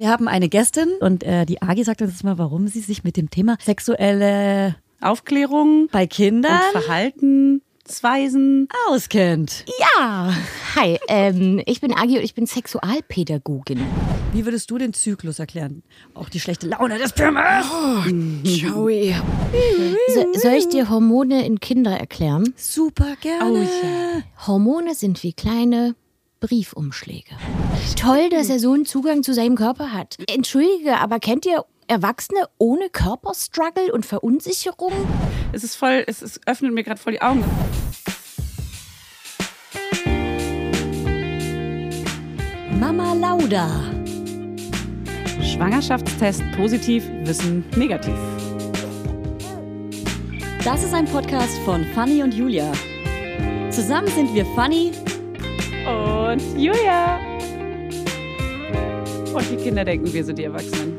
Wir haben eine Gästin und äh, die Agi sagt uns jetzt mal, warum sie sich mit dem Thema sexuelle Aufklärung bei Kindern und Verhaltensweisen auskennt. Ja, hi, ähm, ich bin Agi und ich bin Sexualpädagogin. Wie würdest du den Zyklus erklären? Auch die schlechte Laune des Pimmels? Joey. So, soll ich dir Hormone in Kinder erklären? Super gerne. Oh ja. Hormone sind wie kleine Briefumschläge. Toll, dass er so einen Zugang zu seinem Körper hat. Entschuldige, aber kennt ihr Erwachsene ohne Körperstruggle und Verunsicherung? Es ist voll, es ist, öffnet mir gerade voll die Augen. Mama Lauda. Schwangerschaftstest positiv, Wissen negativ. Das ist ein Podcast von Fanny und Julia. Zusammen sind wir Fanny. Und Julia. Und die Kinder denken, wir sind die Erwachsenen.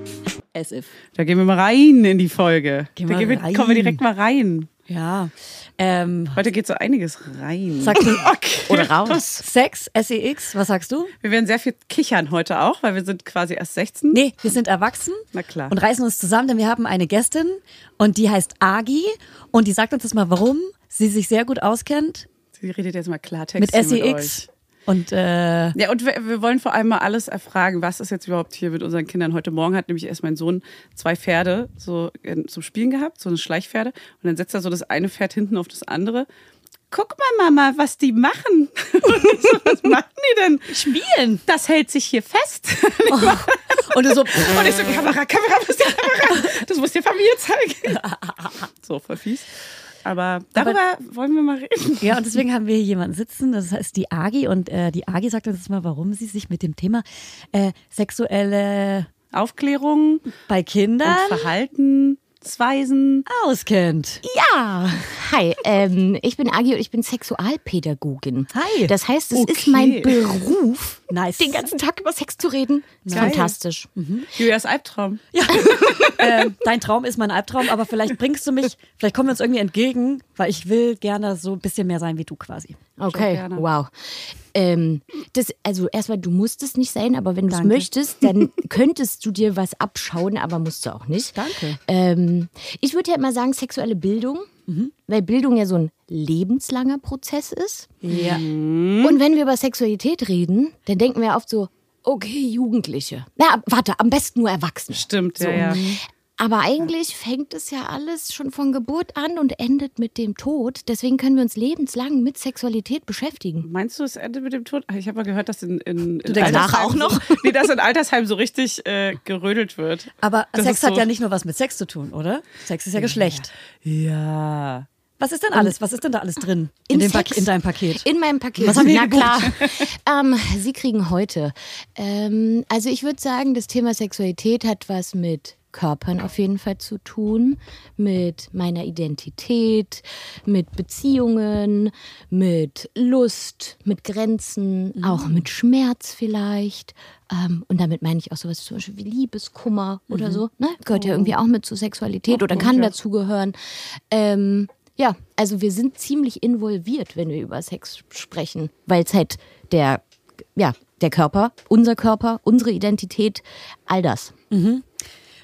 As if. Da gehen wir mal rein in die Folge. Gehen da wir gehen wir, rein. kommen wir direkt mal rein. Ja. Ähm, Heute geht so einiges rein. sagst du Okay. Oder raus? Sex, SEX, was sagst du? Wir werden sehr viel kichern heute auch, weil wir sind quasi erst 16. Nee, wir sind erwachsen Na klar. und reißen uns zusammen, denn wir haben eine Gästin und die heißt Agi und die sagt uns jetzt mal, warum sie sich sehr gut auskennt Sie redet jetzt mal Klartext mit SEX. euch. Und äh, Ja, und wir, wir wollen vor allem mal alles erfragen, was ist jetzt überhaupt hier mit unseren Kindern. Heute Morgen hat nämlich erst mein Sohn zwei Pferde so äh, zum Spielen gehabt, so eine Schleichpferde. Und dann setzt er so das eine Pferd hinten auf das andere. Guck mal, Mama, was die machen. Und so, was machen die denn? spielen. Das hält sich hier fest. Und du so, Und ich so, Kamera, Kamera, wo ist die Kamera? Das muss dir Familie zeigen. So, voll fies. Aber darüber wollen wir mal reden. Ja, und deswegen haben wir hier jemanden sitzen, das heißt die Agi. Und äh, die Agi sagt uns jetzt mal, warum sie sich mit dem Thema äh, sexuelle Aufklärung bei Kindern und Verhaltensweisen. auskennt. Ja, hi, ähm, ich bin Agi und ich bin Sexualpädagogin. Hi. Das heißt, es Okay. ist mein Beruf, Nice. den ganzen Tag über Sex zu reden. Geil. fantastisch. Julias Albtraum. äh, dein Traum ist mein Albtraum, aber vielleicht bringst du mich, vielleicht kommen wir uns irgendwie entgegen, weil ich will gerne so ein bisschen mehr sein wie du quasi. Okay, wow. Ähm, das, also erstmal, du musst es nicht sein, aber wenn du es möchtest, dann könntest du dir was abschauen, aber musst du auch nicht. Danke. Ähm, ich würde ja immer sagen, sexuelle Bildung, weil Bildung ja so ein lebenslanger Prozess ist. Ja. Und wenn wir über Sexualität reden, dann denken wir oft so, okay, Jugendliche. Na, warte, am besten nur Erwachsene. Stimmt, So. ja, ja. Aber eigentlich fängt es ja alles schon von Geburt an und endet mit dem Tod. Deswegen können wir uns lebenslang mit Sexualität beschäftigen. Meinst du, es endet mit dem Tod? Ich habe mal gehört, dass in, in, in Altersheimen auch noch? So, nee, dass in Altersheim so richtig äh, gerödelt wird. Aber Das Sex so- hat ja nicht nur was mit Sex zu tun, oder? Sex ist ja Geschlecht. Ja. Was ist denn alles? Was ist denn da alles drin in, In dem Sex? Pak in deinem Paket? In meinem Paket. Was haben wir Na gebucht? klar. ähm, Sie kriegen heute. Ähm, also ich würde sagen, das Thema Sexualität hat was mit Körpern auf jeden Fall zu tun, mit meiner Identität, mit Beziehungen, mit Lust, mit Grenzen, auch mit Schmerz vielleicht. Ähm, und damit meine ich auch sowas zum Beispiel wie Liebeskummer oder so. Ne? Gehört ja irgendwie auch mit zur Sexualität oder kann dazugehören. Ähm, ja, also wir sind ziemlich involviert, wenn wir über Sex sprechen, weil es halt der, ja, der Körper, unser Körper, unsere Identität, all das.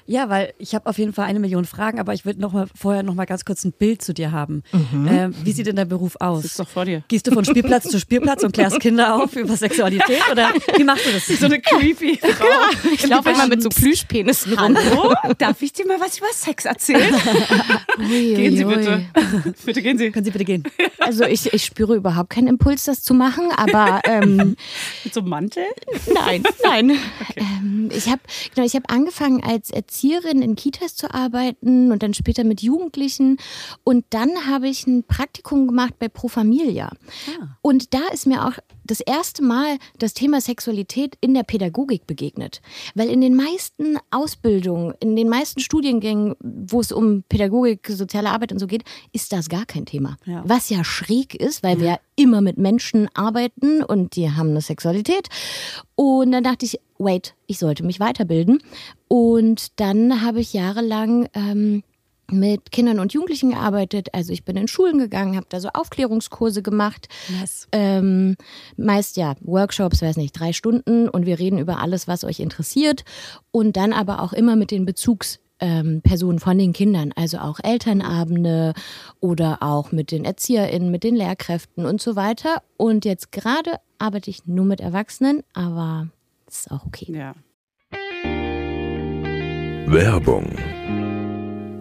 Ja, weil ich habe auf jeden Fall eine Million Fragen, aber ich würde noch mal vorher noch mal ganz kurz ein Bild zu dir haben. Ähm, wie sieht denn dein Beruf aus? Sitzt doch vor dir. Gehst du von Spielplatz zu Spielplatz und klärst Kinder auf über Sexualität oder wie machst du das? So eine creepy Frau. Ich laufe immer mit so Plüschpenissen rum. Hallo? Darf ich dir mal was über Sex erzählen? Gehen Sie bitte. bitte gehen Sie. Können Sie bitte gehen? Also ich, ich spüre überhaupt keinen Impuls, das zu machen, aber ähm, Mit so einem Mantel? Nein, nein. Ähm, ich habe genau, ich habe angefangen als Erzieherin in Kitas zu arbeiten und dann später mit Jugendlichen und dann habe ich ein Praktikum gemacht bei Pro Familia. Und da ist mir auch das erste Mal das Thema Sexualität in der Pädagogik begegnet, weil in den meisten Ausbildungen, in den meisten Studiengängen, wo es um Pädagogik, soziale Arbeit und so geht, ist das gar kein Thema. Ja. Was ja schräg ist, weil wir immer mit Menschen arbeiten und die haben eine Sexualität. Und dann dachte ich, wait, ich sollte mich weiterbilden. Und dann habe ich jahrelang ähm, mit Kindern und Jugendlichen gearbeitet. Also ich bin in Schulen gegangen, habe da so Aufklärungskurse gemacht. Nice. Ähm, meist ja Workshops, weiß nicht, drei Stunden und wir reden über alles, was euch interessiert. Und dann aber auch immer mit den Bezugspersonen von den Kindern, also auch Elternabende oder auch mit den ErzieherInnen, mit den Lehrkräften und so weiter. Und jetzt gerade arbeite ich nur mit Erwachsenen, aber das ist auch okay. Ja. Werbung.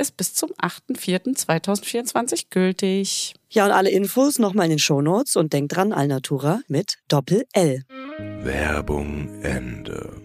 ist bis zum 8.4.2024 gültig. Ja, und alle Infos nochmal in den Shownotes und denkt dran, Alnatura mit Doppel-L. Werbung Ende.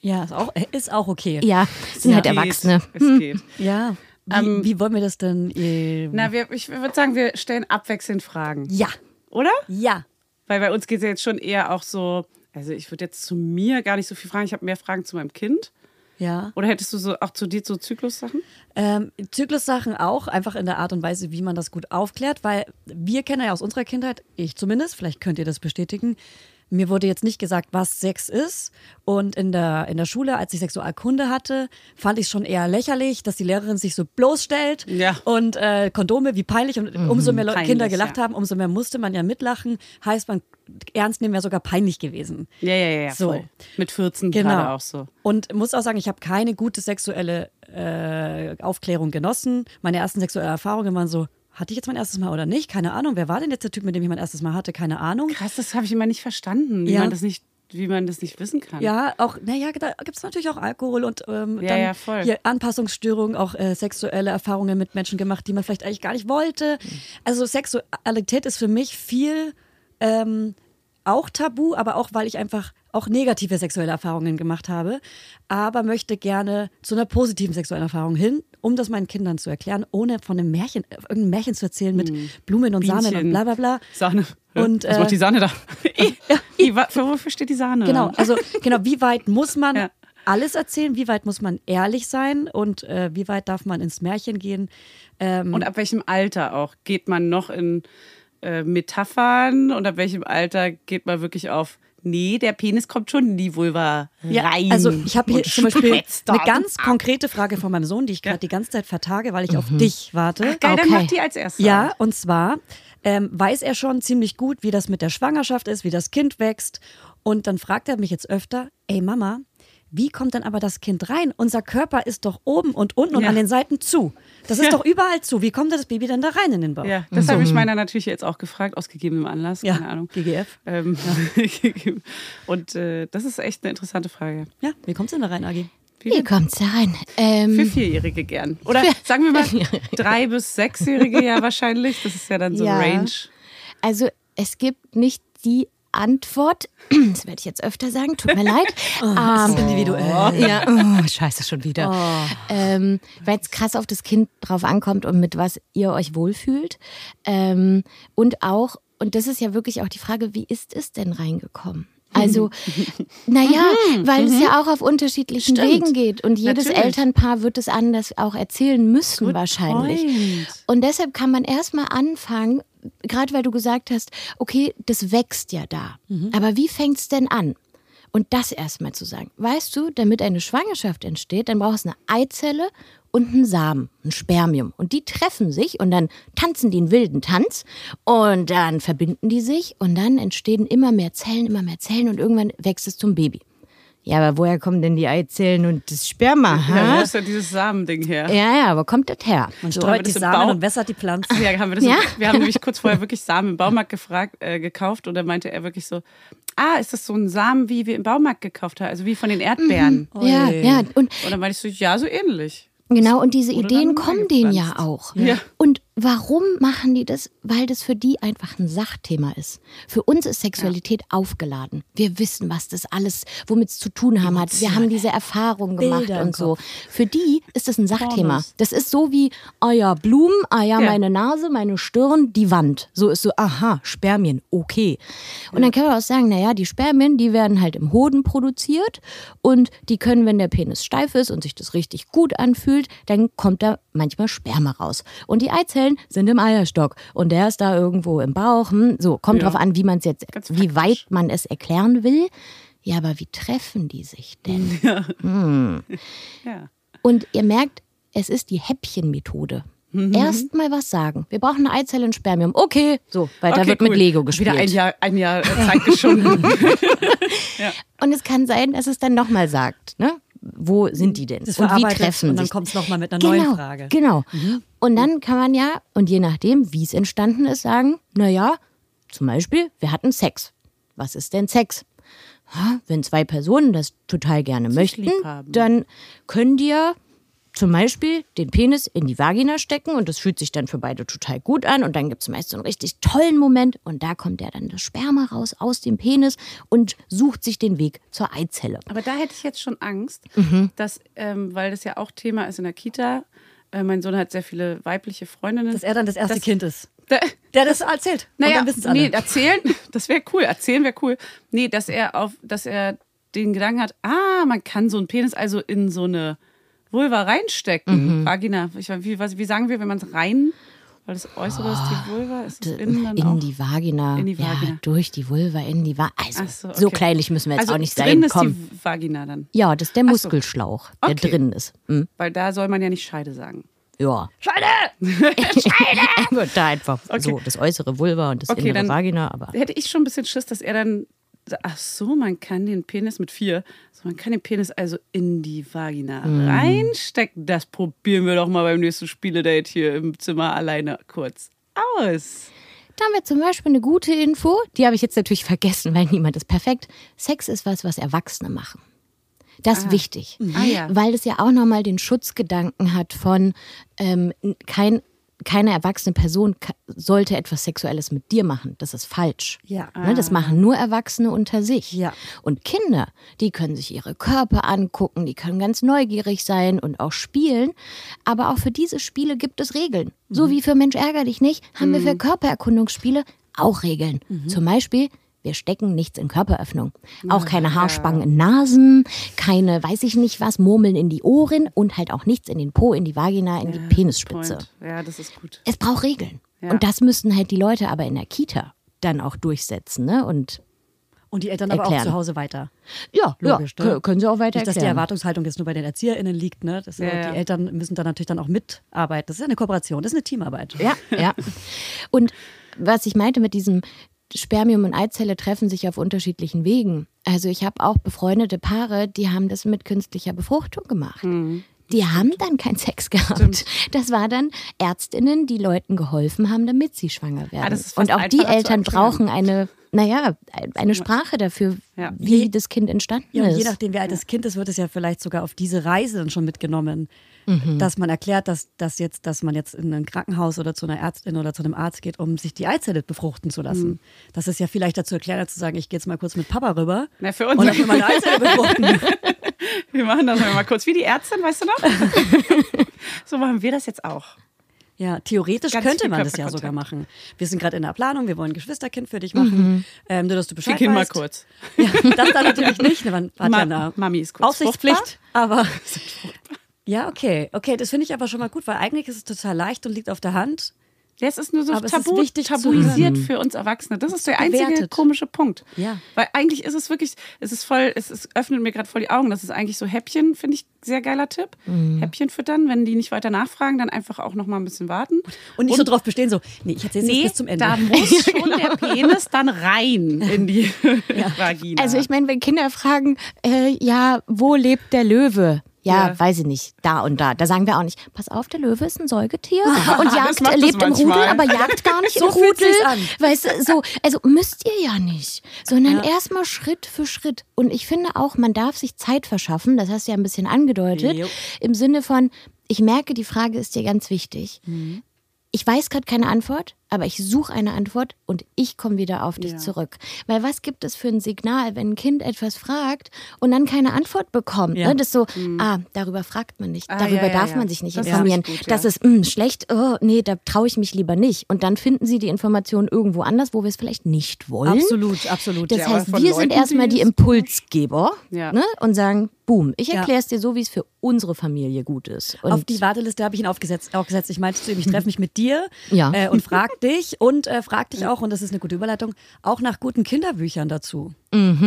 Ja, ist auch, ist auch okay. Ja, sind Ja, halt geht. Erwachsene. Es geht. Ja. Wie, Ähm, wie wollen wir das denn? äh, Na, wir, ich würde sagen, wir stellen abwechselnd Fragen. ja, Oder? ja. Weil bei uns geht es ja jetzt schon eher auch so, also ich würde jetzt zu mir gar nicht so viel fragen, ich habe mehr Fragen zu meinem Kind. Ja. Oder hättest du so auch zu dir so Zyklussachen? Ähm, Zyklussachen auch, einfach in der Art und Weise, wie man das gut aufklärt, weil wir kennen ja aus unserer Kindheit, ich zumindest, vielleicht könnt ihr das bestätigen, mir wurde jetzt nicht gesagt, was Sex ist. Und in der, in der Schule, als ich Sexualkunde hatte, fand ich es schon eher lächerlich, dass die Lehrerin sich so bloßstellt. Ja. Und äh, Kondome, wie peinlich. Und umso mehr Peinlich, Kinder gelacht ja. haben, umso mehr musste man ja mitlachen. Heißt, man ernst nehmen wäre sogar peinlich gewesen. Ja, ja, ja, So. voll. Mit 14 Genau. gerade auch so. Und muss auch sagen, ich habe keine gute sexuelle äh, Aufklärung genossen. Meine ersten sexuellen Erfahrungen waren so, hatte ich jetzt mein erstes Mal oder nicht? Keine Ahnung. Wer war denn jetzt der Typ, mit dem ich mein erstes Mal hatte? Keine Ahnung. Krass, das habe ich immer nicht verstanden, wie Ja. man das nicht, wie man das nicht wissen kann. Ja, auch, naja, da gibt es natürlich auch Alkohol und ähm, Ja, dann ja, voll. hier Anpassungsstörungen, auch äh, sexuelle Erfahrungen mit Menschen gemacht, die man vielleicht eigentlich gar nicht wollte. Also Sexualität ist für mich viel ähm, auch tabu, aber auch, weil ich einfach auch negative sexuelle Erfahrungen gemacht habe, aber möchte gerne zu einer positiven sexuellen Erfahrung hin, um das meinen Kindern zu erklären, ohne von einem Märchen, äh, irgendein Märchen zu erzählen mit Blumen und Samen und Hm. Bienchen. bla bla bla. Sahne. Und, Was äh, macht die Sahne da? Wa- für wofür steht die Sahne? Genau, also genau, wie weit muss man Ja. alles erzählen, wie weit muss man ehrlich sein und äh, wie weit darf man ins Märchen gehen? Ähm, Und ab welchem Alter auch? Geht man noch in äh, Metaphern und ab welchem Alter geht man wirklich auf, nee, der Penis kommt schon in die Vulva ja, rein? also ich habe hier zum Beispiel eine ganz konkrete Frage von meinem Sohn, die ich gerade die ganze Zeit vertage, weil ich auf dich warte. Geil, dann Okay. macht die als erstes. Ja, und zwar ähm, weiß er schon ziemlich gut, wie das mit der Schwangerschaft ist, wie das Kind wächst. Und dann fragt er mich jetzt öfter, ey Mama, wie kommt denn aber das Kind rein? Unser Körper ist doch oben und unten und Ja. an den Seiten zu. Das ist Ja. doch überall zu. Wie kommt das Baby denn da rein in den Bauch? Ja, das habe ich meiner natürlich jetzt auch gefragt, aus gegebenem Anlass. Ja, Keine Ahnung. GGF. Ähm, und äh, das ist echt eine interessante Frage. Ja, wie kommst du denn da rein, Agi? Wie kommt's da rein? Ähm, Für Vierjährige gern. Oder sagen wir mal drei bis sechsjährige ja wahrscheinlich. Das ist ja dann so Ja. Range. Also es gibt nicht die Antwort. Das werde ich jetzt öfter sagen, tut mir leid. Das Ähm, ist individuell. ja, oh, scheiße, schon wieder. Ähm, Weil es krass auf das Kind drauf ankommt und mit was ihr euch wohlfühlt. Ähm, und auch, und das ist ja wirklich auch die Frage, wie ist es denn reingekommen? Also, naja, weil es ja auch auf unterschiedlichen Stimmt. Wegen geht. Und jedes Natürlich. Elternpaar wird es anders auch erzählen müssen, wahrscheinlich. point. Und deshalb kann man erstmal anfangen, gerade weil du gesagt hast, okay, das wächst ja da. Aber wie fängt es denn an? Und das erstmal zu sagen. Weißt du, damit eine Schwangerschaft entsteht, dann brauchst du eine Eizelle und einen Samen, ein Spermium. Und die treffen sich und dann tanzen die einen wilden Tanz und dann verbinden die sich und dann entstehen immer mehr Zellen, immer mehr Zellen und irgendwann wächst es zum Baby. Ja, aber woher kommen denn die Eizellen und das Sperma? Ja, hä? wo ist ja dieses Samending her? Ja, ja, wo kommt das her? Man So, streut die im Samen und wässert die Pflanzen. Ja, haben wir, das Ja? wir haben nämlich kurz vorher wirklich Samen im Baumarkt gefragt, äh, gekauft und da meinte er wirklich so, ah, ist das so ein Samen, wie wir im Baumarkt gekauft haben, also wie von den Erdbeeren? Ja, Ui. ja. Und Und dann meinte ich so, ja, so ähnlich. Genau, und diese Ideen kommen denen ja auch. Ja. Und warum machen die das? Weil das für die einfach ein Sachthema ist. Für uns ist Sexualität aufgeladen. Wir wissen, was das alles, womit es zu tun haben hat. Wir haben diese Erfahrungen gemacht Bilder und so. Für die ist das ein Sachthema. Das ist so wie, ah ja, Blumen, ah ja, Ja. meine Nase, meine Stirn, die Wand. So ist so, aha, Spermien, okay. Und dann kann man auch sagen, naja, die Spermien, die werden halt im Hoden produziert und die können, wenn der Penis steif ist und sich das richtig gut anfühlt, dann kommt da manchmal Sperma raus. Und die Eizellen sind im Eierstock und der ist da irgendwo im Bauch. Hm, so, kommt Ja. drauf an, wie man es jetzt, Ganz wie weit man es erklären will. Ja, aber wie treffen die sich denn? Ja. Und ihr merkt, es ist die Häppchenmethode. Mhm. Erstmal was sagen. Wir brauchen eine Eizelle und Spermium. Okay, so, weil da Okay, wird mit cool. Lego gespielt. Wieder ein Jahr, ein Jahr Zeit geschunden. Und es kann sein, dass es dann nochmal sagt, ne? Wo sind die denn? Das und wie treffen und dann sich? kommt es nochmal mit einer genau, neuen Frage. Genau. Und dann kann man ja, und je nachdem, wie es entstanden ist, sagen, naja, zum Beispiel, wir hatten Sex. Was ist denn Sex? Wenn zwei Personen das total gerne möchten, lieb haben. dann können die ja zum Beispiel den Penis in die Vagina stecken und das fühlt sich dann für beide total gut an und dann gibt es meist so einen richtig tollen Moment und da kommt ja dann das Sperma raus aus dem Penis und sucht sich den Weg zur Eizelle. Aber da hätte ich jetzt schon Angst, Mhm. dass, ähm, weil das ja auch Thema ist in der Kita, äh, mein Sohn hat sehr viele weibliche Freundinnen. Dass er dann das erste Das- Kind ist. Da- Der das erzählt. und Naja, nee, erzählen, das wäre cool. Erzählen wäre cool. Nee, dass er auf, dass er den Gedanken hat, ah, man kann so einen Penis also in so eine Vulva reinstecken. Mhm. Vagina. Ich, wie, was, wie sagen wir, wenn man es rein, weil das Äußere ist die Vulva, ist innen dann in auch? die Vagina. In die Ja, Vagina. durch die Vulva, in die Vagina. Also, so, so okay. kleinlich müssen wir jetzt also auch nicht drin sein. ist Komm. die Vagina dann. Ja, das ist der Ach so. Muskelschlauch, der Okay. drin ist. Hm? Weil da soll man ja nicht Scheide sagen. Ja. Scheide! Gut, da einfach so das äußere Vulva und das Okay, innere dann- Vagina, aber. Hätte ich schon ein bisschen Schiss, dass er dann, ach so, man kann den Penis mit vier, so, man kann den Penis also in die Vagina Mhm. reinstecken. Das probieren wir doch mal beim nächsten Spieledate hier im Zimmer alleine kurz aus. Da haben wir zum Beispiel eine gute Info, die habe ich jetzt natürlich vergessen, weil niemand ist perfekt. Sex ist was, was Erwachsene machen. Das ist wichtig, Ah, ja. weil es ja auch nochmal den Schutzgedanken hat von ähm, kein, keine erwachsene Person sollte etwas Sexuelles mit dir machen. Das ist falsch. Ja. Ne, das machen nur Erwachsene unter sich. Ja. Und Kinder, die können sich ihre Körper angucken, die können ganz neugierig sein und auch spielen. Aber auch für diese Spiele gibt es Regeln. So wie für Mensch ärger dich nicht, haben wir für Körpererkundungsspiele auch Regeln. Zum Beispiel, wir stecken nichts in Körperöffnung. Auch keine Haarspangen in Nasen, keine, weiß ich nicht was, Murmeln in die Ohren und halt auch nichts in den Po, in die Vagina, in die Penisspitze. Point. Ja, das ist gut. Es braucht Regeln. Ja. Und das müssten halt die Leute aber in der Kita dann auch durchsetzen. Ne? Und Und die Eltern aber auch Erklären. zu Hause weiter. ja, Logisch, ja ne? kö- können sie auch weiter Nicht, dass die erklären. Erwartungshaltung jetzt nur bei den ErzieherInnen liegt. Ne? Das, Ja, ja. Die Eltern müssen dann natürlich dann auch mitarbeiten. Das ist ja eine Kooperation, das ist eine Teamarbeit. Ja, ja. Und was ich meinte mit diesem Spermium und Eizelle treffen sich auf unterschiedlichen Wegen. Also ich habe auch befreundete Paare, die haben das mit künstlicher Befruchtung gemacht. Die haben dann keinen Sex gehabt. Das war dann Ärztinnen, die Leuten geholfen haben, damit sie schwanger werden. Ah, ist fast und auch die Eltern brauchen eine, naja, eine Sprache dafür, Ja. wie das Kind entstanden Ja, ist. je nachdem, wie alt das Kind ist, wird es ja vielleicht sogar auf diese Reise dann schon mitgenommen. Dass man erklärt, dass, dass, jetzt, dass man jetzt in ein Krankenhaus oder zu einer Ärztin oder zu einem Arzt geht, um sich die Eizelle befruchten zu lassen. Das ist ja viel leichter zu erklären, als zu sagen, ich gehe jetzt mal kurz mit Papa rüber Na, für uns. und lass mir meine Eizelle befruchten. Wir machen das mal kurz. Wie die Ärztin, weißt du noch? so machen wir das jetzt auch. Ja, theoretisch Ganz könnte man das ja sogar machen. Wir sind gerade in der Planung, wir wollen ein Geschwisterkind für dich machen. Ähm, nur, dass du Bescheid ihn mal kurz. Ja, das dann natürlich nicht. ne, Man hat Ma- ja eine Mami ist kurz Aufsichtspflicht, aber ja, okay. Okay, das finde ich aber schon mal gut, weil eigentlich ist es total leicht und liegt auf der Hand. Ja, es ist nur so Aber tabu, wichtig tabuisiert für uns Erwachsene. Das ist der einzige bewertet. komische Punkt. Ja. Weil eigentlich ist es wirklich, es ist voll, es ist, öffnet mir gerade voll die Augen. Das ist eigentlich so Häppchen, finde ich, sehr geiler Tipp. Mhm. Häppchen füttern, wenn die nicht weiter nachfragen, dann einfach auch noch mal ein bisschen warten. Und nicht so drauf bestehen, so, nee, ich erzähle Nee, jetzt bis zum Ende. da muss schon der Penis dann rein in die Vagina. Also ich meine, wenn Kinder fragen, äh, ja, wo lebt der Löwe? Ja, Ja. weiß ich nicht, da und da. Da sagen wir auch nicht, pass auf, der Löwe ist ein Säugetier und jagt, lebt im Rudel, aber jagt gar nicht So im Rudel. Weißt du, so, also müsst ihr ja nicht, sondern erstmal Schritt für Schritt. Und ich finde auch, man darf sich Zeit verschaffen, das hast du ja ein bisschen angedeutet, Jo. im Sinne von, ich merke, die Frage ist dir ganz wichtig. Ich weiß gerade keine Antwort, aber ich suche eine Antwort und ich komme wieder auf dich Ja. zurück. Weil was gibt es für ein Signal, wenn ein Kind etwas fragt und dann keine Antwort bekommt? Ja. Ne? Das ist so, ah, darüber fragt man nicht, Ah, darüber ja, ja, darf ja. man sich nicht Das ist informieren. nicht gut, das ist mh, schlecht, oh, nee, da traue ich mich lieber nicht. Und dann finden sie die Information irgendwo anders, wo wir es vielleicht nicht wollen. Absolut, absolut. Das heißt, wir sind Leuten, erstmal die Impulsgeber Ja. ne? und sagen, boom, ich erkläre es dir so, wie es für unsere Familie gut ist. Und auf die Warteliste habe ich ihn aufgesetzt. aufgesetzt. Ich meinte zu ihm, ich treffe mich mit dir Ja. äh, und frag dich und äh, frag dich auch, und das ist eine gute Überleitung, auch nach guten Kinderbüchern dazu.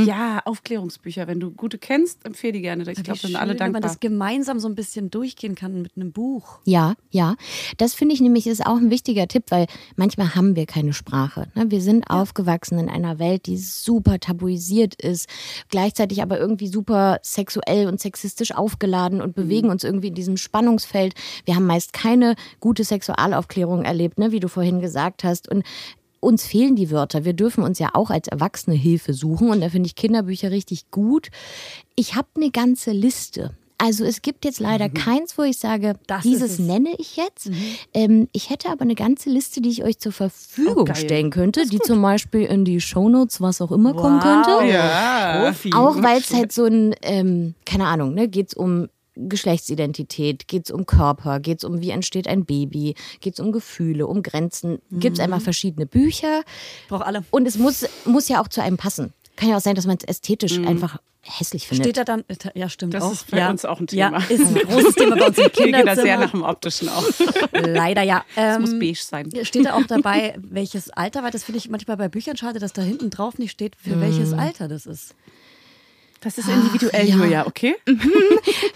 Ja, Aufklärungsbücher. Wenn du gute kennst, empfehle die gerne. Ich glaube, sind alle schön, wenn man dankbar. das gemeinsam so ein bisschen durchgehen kann mit einem Buch. Ja, ja. Das finde ich nämlich ist auch ein wichtiger Tipp, weil manchmal haben wir keine Sprache. Ne? Wir sind aufgewachsen in einer Welt, die super tabuisiert ist, gleichzeitig aber irgendwie super sexuell und sexistisch aufgeladen und bewegen uns irgendwie in diesem Spannungsfeld. Wir haben meist keine gute Sexualaufklärung erlebt, ne? wie du vorhin gesagt hast. Und uns fehlen die Wörter. Wir dürfen uns ja auch als Erwachsene Hilfe suchen und da finde ich Kinderbücher richtig gut. Ich habe eine ganze Liste. Also es gibt jetzt leider keins, wo ich sage, Mhm. Das dieses. Mhm. nenne ich jetzt. Ähm, ich hätte aber eine ganze Liste, die ich euch zur Verfügung Oh, stellen könnte, die zum Beispiel in die Shownotes, was auch immer kommen könnte. Ja. Profi. Auch weil es halt so ein, ähm, keine Ahnung, ne, geht es um Geschlechtsidentität, geht es um Körper, geht es um wie entsteht ein Baby, geht es um Gefühle, um Grenzen. Gibt es Mhm. einfach verschiedene Bücher Braucht alle. und es muss, muss ja auch zu einem passen. Kann ja auch sein, dass man es ästhetisch einfach hässlich findet. Mhm. Steht da dann, ja stimmt Das auch. ist bei ja. uns auch ein Thema. Ja, ist ein großes Thema bei uns im Wir gehen da sehr Kinderzimmer. nach dem Optischen auch. Leider ja. Es muss Ähm, beige sein. Steht da auch dabei, welches Alter, weil das finde ich manchmal bei Büchern schade, dass da hinten drauf nicht steht, für welches Alter das ist. Das ist individuell, ja. Julia, okay?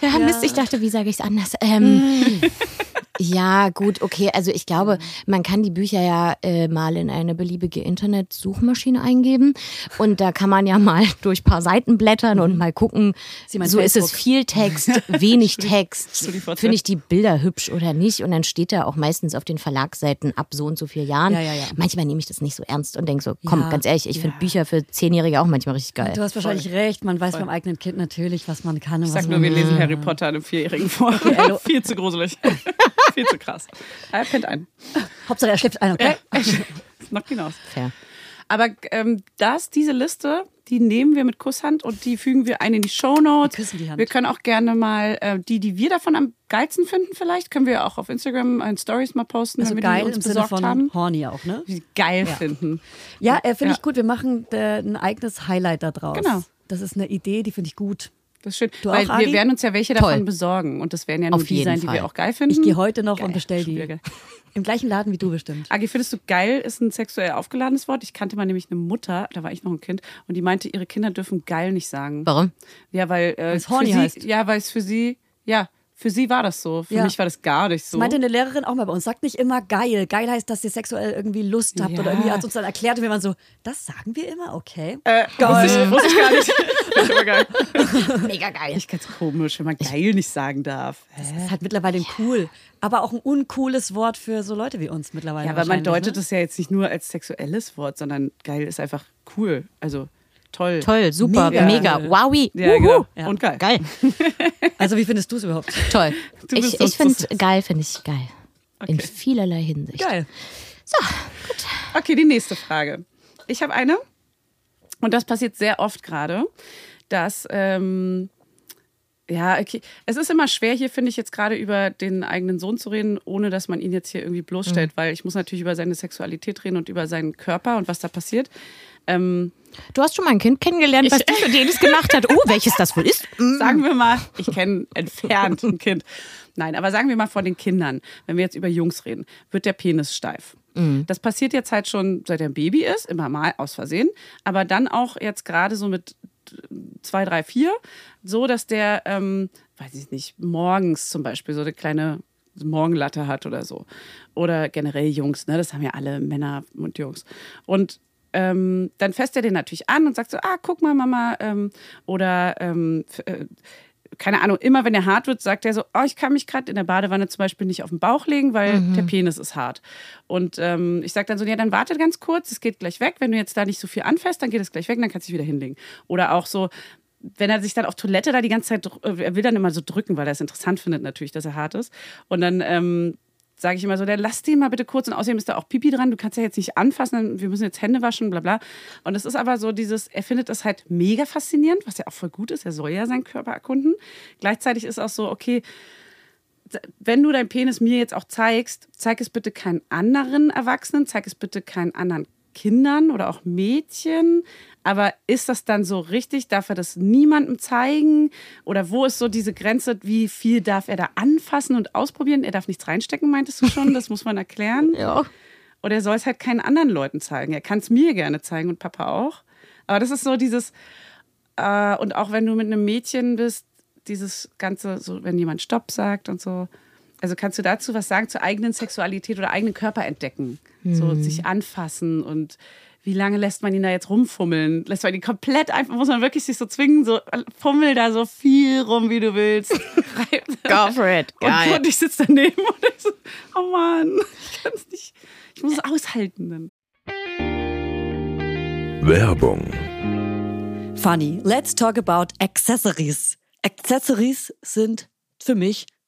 Ja, Mist, ich dachte, wie sage ich es anders? Ähm, ja, gut, okay. Also ich glaube, man kann die Bücher ja äh, mal in eine beliebige Internet-Suchmaschine eingeben und da kann man ja mal durch ein paar Seiten blättern und mal gucken, so ist es Facebook. viel Text, wenig Text. Finde ich die Bilder hübsch oder nicht? Und dann steht da auch meistens auf den Verlagsseiten ab so und so vier Jahren. Ja, ja, ja. Manchmal nehme ich das nicht so ernst und denke so, komm, Ja. ganz ehrlich, ich finde Bücher für Zehnjährige auch manchmal richtig geil. Du hast wahrscheinlich recht, man weiß beim eigenen Kind natürlich, was man kann und Ich was sag nur, man wir lesen Harry Potter einem Vierjährigen vor. hallo. Viel zu gruselig. Viel zu krass. Er pennt ein. Hauptsache er schläft ein, okay? Knockt hinaus. Fair. Aber ähm, das, diese Liste, die nehmen wir mit Kusshand und die fügen wir ein in die Shownotes. Wir küssen die Hand. Wir können auch gerne mal äh, die, die wir davon am geilsten finden, vielleicht können wir auch auf Instagram in Stories mal posten, Also wenn wir geil die uns im Sinne besorgt von haben. horny auch, ne? Die geil finden. Ja, äh, finde Ja. ich gut. Wir machen äh, ein eigenes Highlight da draus. Genau. Das ist eine Idee, die finde ich gut. Das ist schön. Du Weil auch, wir werden uns ja welche Toll. davon besorgen. Und das werden ja nur Auf die sein, die Fall. wir auch geil finden. Ich gehe heute noch und Geil, bestell schon wieder die. geil. Im gleichen Laden wie du bestimmt. Agi, findest du geil, ist ein sexuell aufgeladenes Wort. Ich kannte mal nämlich eine Mutter, da war ich noch ein Kind, und die meinte, ihre Kinder dürfen geil nicht sagen. Warum? Ja, weil äh, es horny für sie, heißt. Ja, weil es für sie, ja, für sie war das so. Für Ja. mich war das gar nicht so. Das meinte eine Lehrerin auch mal bei uns. Sagt nicht immer geil. Geil heißt, dass ihr sexuell irgendwie Lust habt Ja. oder irgendwie hat uns dann erklärt und wir waren so, das sagen wir immer, okay. äh, wusste, ich, wusste ich gar nicht. Das ist aber geil. Mega geil. Ich ganz komisch, wenn man geil nicht sagen darf. Das ist halt mittlerweile cool. Aber auch ein uncooles Wort für so Leute wie uns mittlerweile. Ja, aber man wahrscheinlich, deutet ne? es ja jetzt nicht nur als sexuelles Wort, sondern geil ist einfach cool. Also toll. Toll, super, Mega. mega, wowi. Ja, genau. Ja. Und geil. Geil, Also wie findest du es überhaupt? toll. Du ich ich finde geil, finde ich geil. In vielerlei Hinsicht. Geil. Okay, die nächste Frage. Ich habe eine, und das passiert sehr oft gerade, dass, ähm, ja, okay, es ist immer schwer hier, finde ich, jetzt gerade über den eigenen Sohn zu reden, ohne dass man ihn jetzt hier irgendwie bloßstellt, weil ich muss natürlich über seine Sexualität reden und über seinen Körper und was da passiert. Ähm, Du hast schon mal ein Kind kennengelernt, was dich für jedes gemacht hat. Oh, welches das wohl ist? Mm. sagen wir mal, ich kenne entfernt ein Kind. Nein, aber sagen wir mal von den Kindern, wenn wir jetzt über Jungs reden, wird der Penis steif. Das passiert jetzt halt schon, seit er ein Baby ist, immer mal aus Versehen, aber dann auch jetzt gerade so mit zwei, drei, vier, so dass der, ähm, weiß ich nicht, morgens zum Beispiel so eine kleine Morgenlatte hat oder so. Oder generell Jungs, ne? Das haben ja alle Männer und Jungs. Und ähm, dann fässt er den natürlich an und sagt so, ah, guck mal, Mama. Ähm, oder ähm, äh, keine Ahnung, immer wenn er hart wird, sagt er so, oh, ich kann mich gerade in der Badewanne zum Beispiel nicht auf den Bauch legen, weil der Penis ist hart. Und ähm, ich sage dann so, ja, dann warte ganz kurz, es geht gleich weg. Wenn du jetzt da nicht so viel anfasst, dann geht es gleich weg, dann kannst du dich wieder hinlegen. Oder auch so, wenn er sich dann auf Toilette da die ganze Zeit, äh, er will dann immer so drücken, weil er es interessant findet natürlich, dass er hart ist. Und dann ähm, sage ich immer so, der lass den mal bitte kurz und außerdem ist da auch Pipi dran, du kannst ja jetzt nicht anfassen, wir müssen jetzt Hände waschen, bla bla. Und es ist aber so dieses, er findet das halt mega faszinierend, was ja auch voll gut ist, er soll ja seinen Körper erkunden. Gleichzeitig ist auch so, okay, wenn du dein Penis mir jetzt auch zeigst, zeig es bitte keinen anderen Erwachsenen, zeig es bitte keinen anderen Kindern oder auch Mädchen. Aber ist das dann so richtig? Darf er das niemandem zeigen? Oder wo ist so diese Grenze? Wie viel darf er da anfassen und ausprobieren? Er darf nichts reinstecken, meintest du schon? Das muss man erklären. Ja. Oder er soll es halt keinen anderen Leuten zeigen. Er kann es mir gerne zeigen und Papa auch. Aber das ist so dieses, äh, und auch wenn du mit einem Mädchen bist, dieses Ganze, so wenn jemand Stopp sagt und so. Also kannst du dazu was sagen zur eigenen Sexualität oder eigenen Körper entdecken? So sich anfassen und wie lange lässt man ihn da jetzt rumfummeln? Lässt man ihn komplett einfach, muss man wirklich sich so zwingen, so fummel da so viel rum, wie du willst. Go for it. Und, Geil. und ich sitze daneben und ich so, oh Mann, ich kann es nicht, ich muss es aushalten dann. Werbung, Funny, let's talk about Accessories. Accessories sind für mich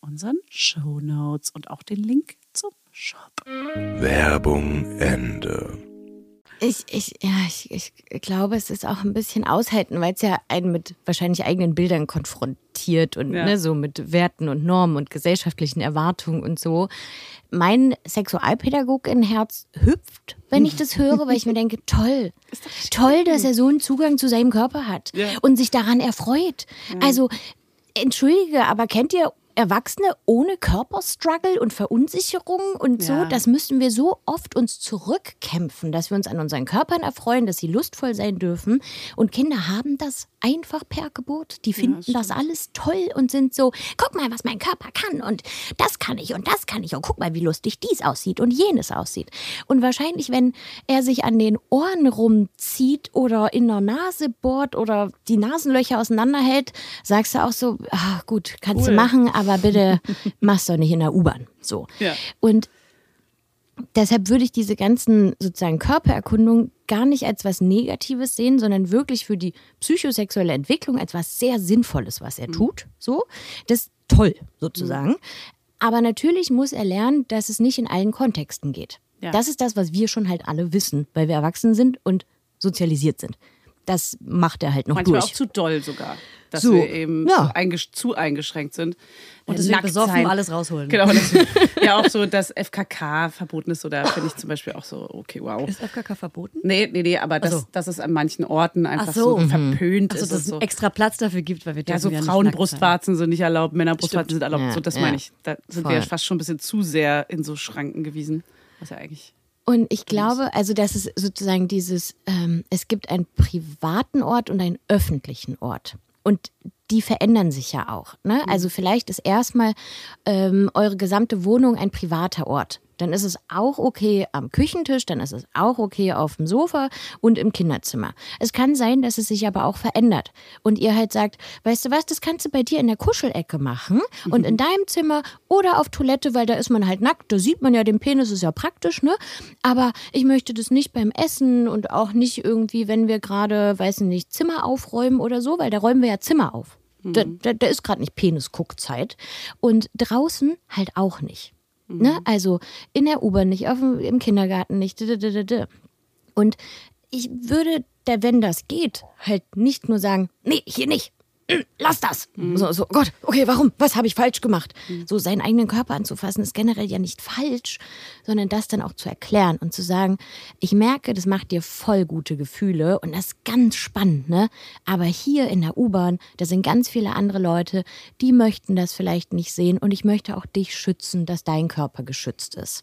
unseren Show Notes und auch den Link zum Shop. Werbung Ende. Ich, ich, ja, ich, ich glaube, es ist auch ein bisschen aushalten, weil es ja einen mit wahrscheinlich eigenen Bildern konfrontiert und Ja. ne, so mit Werten und Normen und gesellschaftlichen Erwartungen und so. Mein Sexualpädagogin-Herz hüpft, wenn ich das höre, weil ich mir denke, toll, toll, dass er so einen Zugang zu seinem Körper hat und sich daran erfreut. Also entschuldige, aber kennt ihr Erwachsene ohne Körperstruggle und Verunsicherung und so, Ja. das müssen wir so oft uns zurückkämpfen, dass wir uns an unseren Körpern erfreuen, dass sie lustvoll sein dürfen. Und Kinder haben das einfach per Geburt. Die finden das alles toll und sind so, guck mal, was mein Körper kann und das kann ich und das kann ich und guck mal, wie lustig dies aussieht und jenes aussieht. Und wahrscheinlich, wenn er sich an den Ohren rumzieht oder in der Nase bohrt oder die Nasenlöcher auseinanderhält, sagst du auch so, ah, gut, kannst du Cool. machen, aber bitte mach's doch nicht in der U-Bahn. So. Ja. Und deshalb würde ich diese ganzen sozusagen Körpererkundungen gar nicht als was Negatives sehen, sondern wirklich für die psychosexuelle Entwicklung als was sehr Sinnvolles, was er Mhm. tut. So, das ist toll sozusagen. Aber natürlich muss er lernen, dass es nicht in allen Kontexten geht. Ja. Das ist das, was wir schon halt alle wissen, weil wir erwachsen sind und sozialisiert sind. Das macht er halt noch Manchmal durch. auch zu doll sogar. Dass So, wir eben ja. eingesch zu eingeschränkt sind. Und Äh, deswegen nackt besoffen sein. alles rausholen. Genau. Das, ja, auch so, dass FKK verboten ist oder finde ich zum Beispiel auch so, okay, wow. Ist FKK verboten? Nee, nee, nee, aber dass, Ach so. dass es an manchen Orten einfach Ach so. so, verpönt Also, ist. dass es so. extra Platz dafür gibt, weil wir Ja, dürfen so ja. Frauenbrustwarzen sind nicht erlaubt, Männerbrustwarzen sind erlaubt. Ja, so, das ja. meine ich. Da sind Voll. wir ja fast schon ein bisschen zu sehr in so Schranken gewiesen. Was ja eigentlich. Und ich glaube, also dass es sozusagen dieses, ähm, es gibt einen privaten Ort und einen öffentlichen Ort. Und die verändern sich ja auch. Ne? Also vielleicht ist erstmal ähm, eure gesamte Wohnung ein privater Ort. Dann ist es auch okay am Küchentisch, dann ist es auch okay auf dem Sofa und im Kinderzimmer. Es kann sein, dass es sich aber auch verändert. Und ihr halt sagt, weißt du was, das kannst du bei dir in der Kuschelecke machen und in deinem Zimmer oder auf Toilette, weil da ist man halt nackt, da sieht man ja den Penis, ist ja praktisch, ne? Aber ich möchte das nicht beim Essen und auch nicht irgendwie, wenn wir gerade, weiß ich nicht, Zimmer aufräumen oder so, weil da räumen wir ja Zimmer auf. Da, da, da ist gerade nicht Penis-Guckzeit. Und draußen halt auch nicht. Ne? Also in der U-Bahn nicht, auf im Kindergarten nicht. Und ich würde, wenn das geht, halt nicht nur sagen, nee, hier nicht. Lass das. So, so, Gott, okay, warum? Was habe ich falsch gemacht? So seinen eigenen Körper anzufassen ist generell ja nicht falsch, sondern das dann auch zu erklären und zu sagen, ich merke, das macht dir voll gute Gefühle und das ist ganz spannend, ne? Aber hier in der U-Bahn, da sind ganz viele andere Leute, die möchten das vielleicht nicht sehen und ich möchte auch dich schützen, dass dein Körper geschützt ist.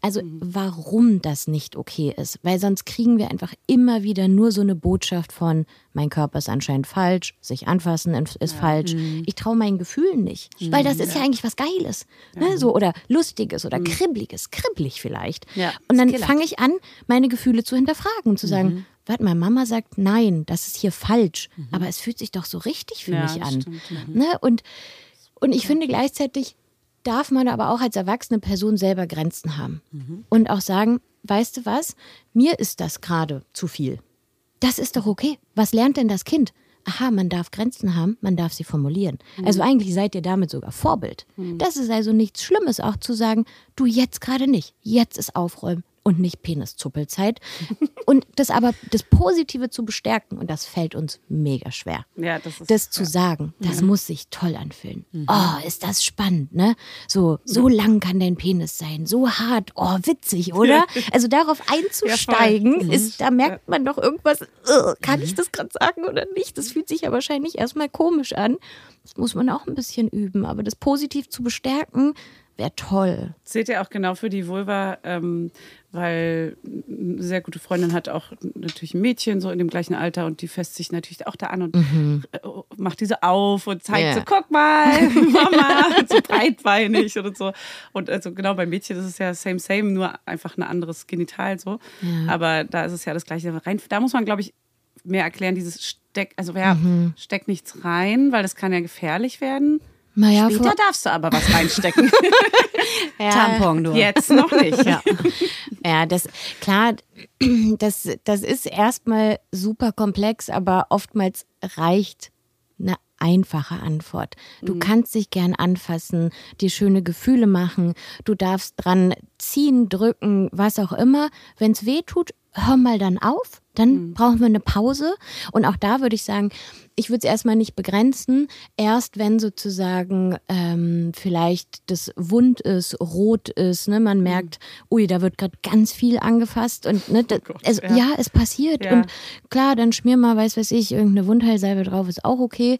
Also warum das nicht okay ist, weil sonst kriegen wir einfach immer wieder nur so eine Botschaft von, mein Körper ist anscheinend falsch, sich anfassen ist falsch. Ich traue meinen Gefühlen nicht, weil das ist ja eigentlich was Geiles, ne? so oder lustiges oder kribbeliges, kribbelig vielleicht. Ja, Und dann fange ich an, meine Gefühle zu hinterfragen und zu sagen, warte mal, Mama sagt nein, das ist hier falsch, aber es fühlt sich doch so richtig für Ja, mich an. stimmt, Ne? Und, und ich finde gleichzeitig darf man aber auch als erwachsene Person selber Grenzen haben. Und auch sagen, weißt du was, mir ist das gerade zu viel. Das ist doch okay. Was lernt denn das Kind? Aha, man darf Grenzen haben, man darf sie formulieren. Also eigentlich seid ihr damit sogar Vorbild. Das ist also nichts Schlimmes, auch zu sagen, du jetzt gerade nicht. Jetzt ist Aufräumen und nicht Peniszuppelzeit. und das aber, das Positive zu bestärken, und das fällt uns mega schwer Ja, das ist. das zu sagen, das muss sich toll anfühlen. Oh, ist das spannend, ne? So, so lang kann dein Penis sein, so hart, oh, witzig, oder? Also darauf einzusteigen, ist, da merkt man doch irgendwas, äh, kann ich das gerade sagen oder nicht? Das fühlt sich ja wahrscheinlich erstmal komisch an. Das muss man auch ein bisschen üben, aber das positiv zu bestärken, wäre toll. Zählt ja auch genau für die Vulva, ähm, weil eine sehr gute Freundin hat auch natürlich ein Mädchen so in dem gleichen Alter und die fässt sich natürlich auch da an und äh, macht diese auf und zeigt Ja. so, guck mal, Mama, so breitbeinig und so. Und also genau bei Mädchen ist es ja same, same, nur einfach ein anderes Genital so. Aber da ist es ja das Gleiche. Rein, da muss man, glaube ich, mehr erklären, dieses Steck, also ja, steck nichts rein, weil das kann ja gefährlich werden. Naja, Später vor, darfst du aber was reinstecken. Tampon nur. Jetzt noch nicht. Ja. Ja, das klar, das, das ist erstmal super komplex, aber oftmals reicht eine einfache Antwort. Du kannst dich gern anfassen, dir schöne Gefühle machen, du darfst dran ziehen, drücken, was auch immer. Wenn es weh tut, hör mal dann auf Dann brauchen wir eine Pause. Und auch da würde ich sagen, ich würde es erstmal nicht begrenzen. Erst wenn sozusagen ähm, vielleicht das wund ist, rot ist, ne, man merkt, ui, da wird gerade ganz viel angefasst und ne, da, Gott, es, ja. ja. es passiert. Ja. Und klar, dann schmier mal, weiß weiß ich, irgendeine Wundheilsalbe drauf, ist auch okay.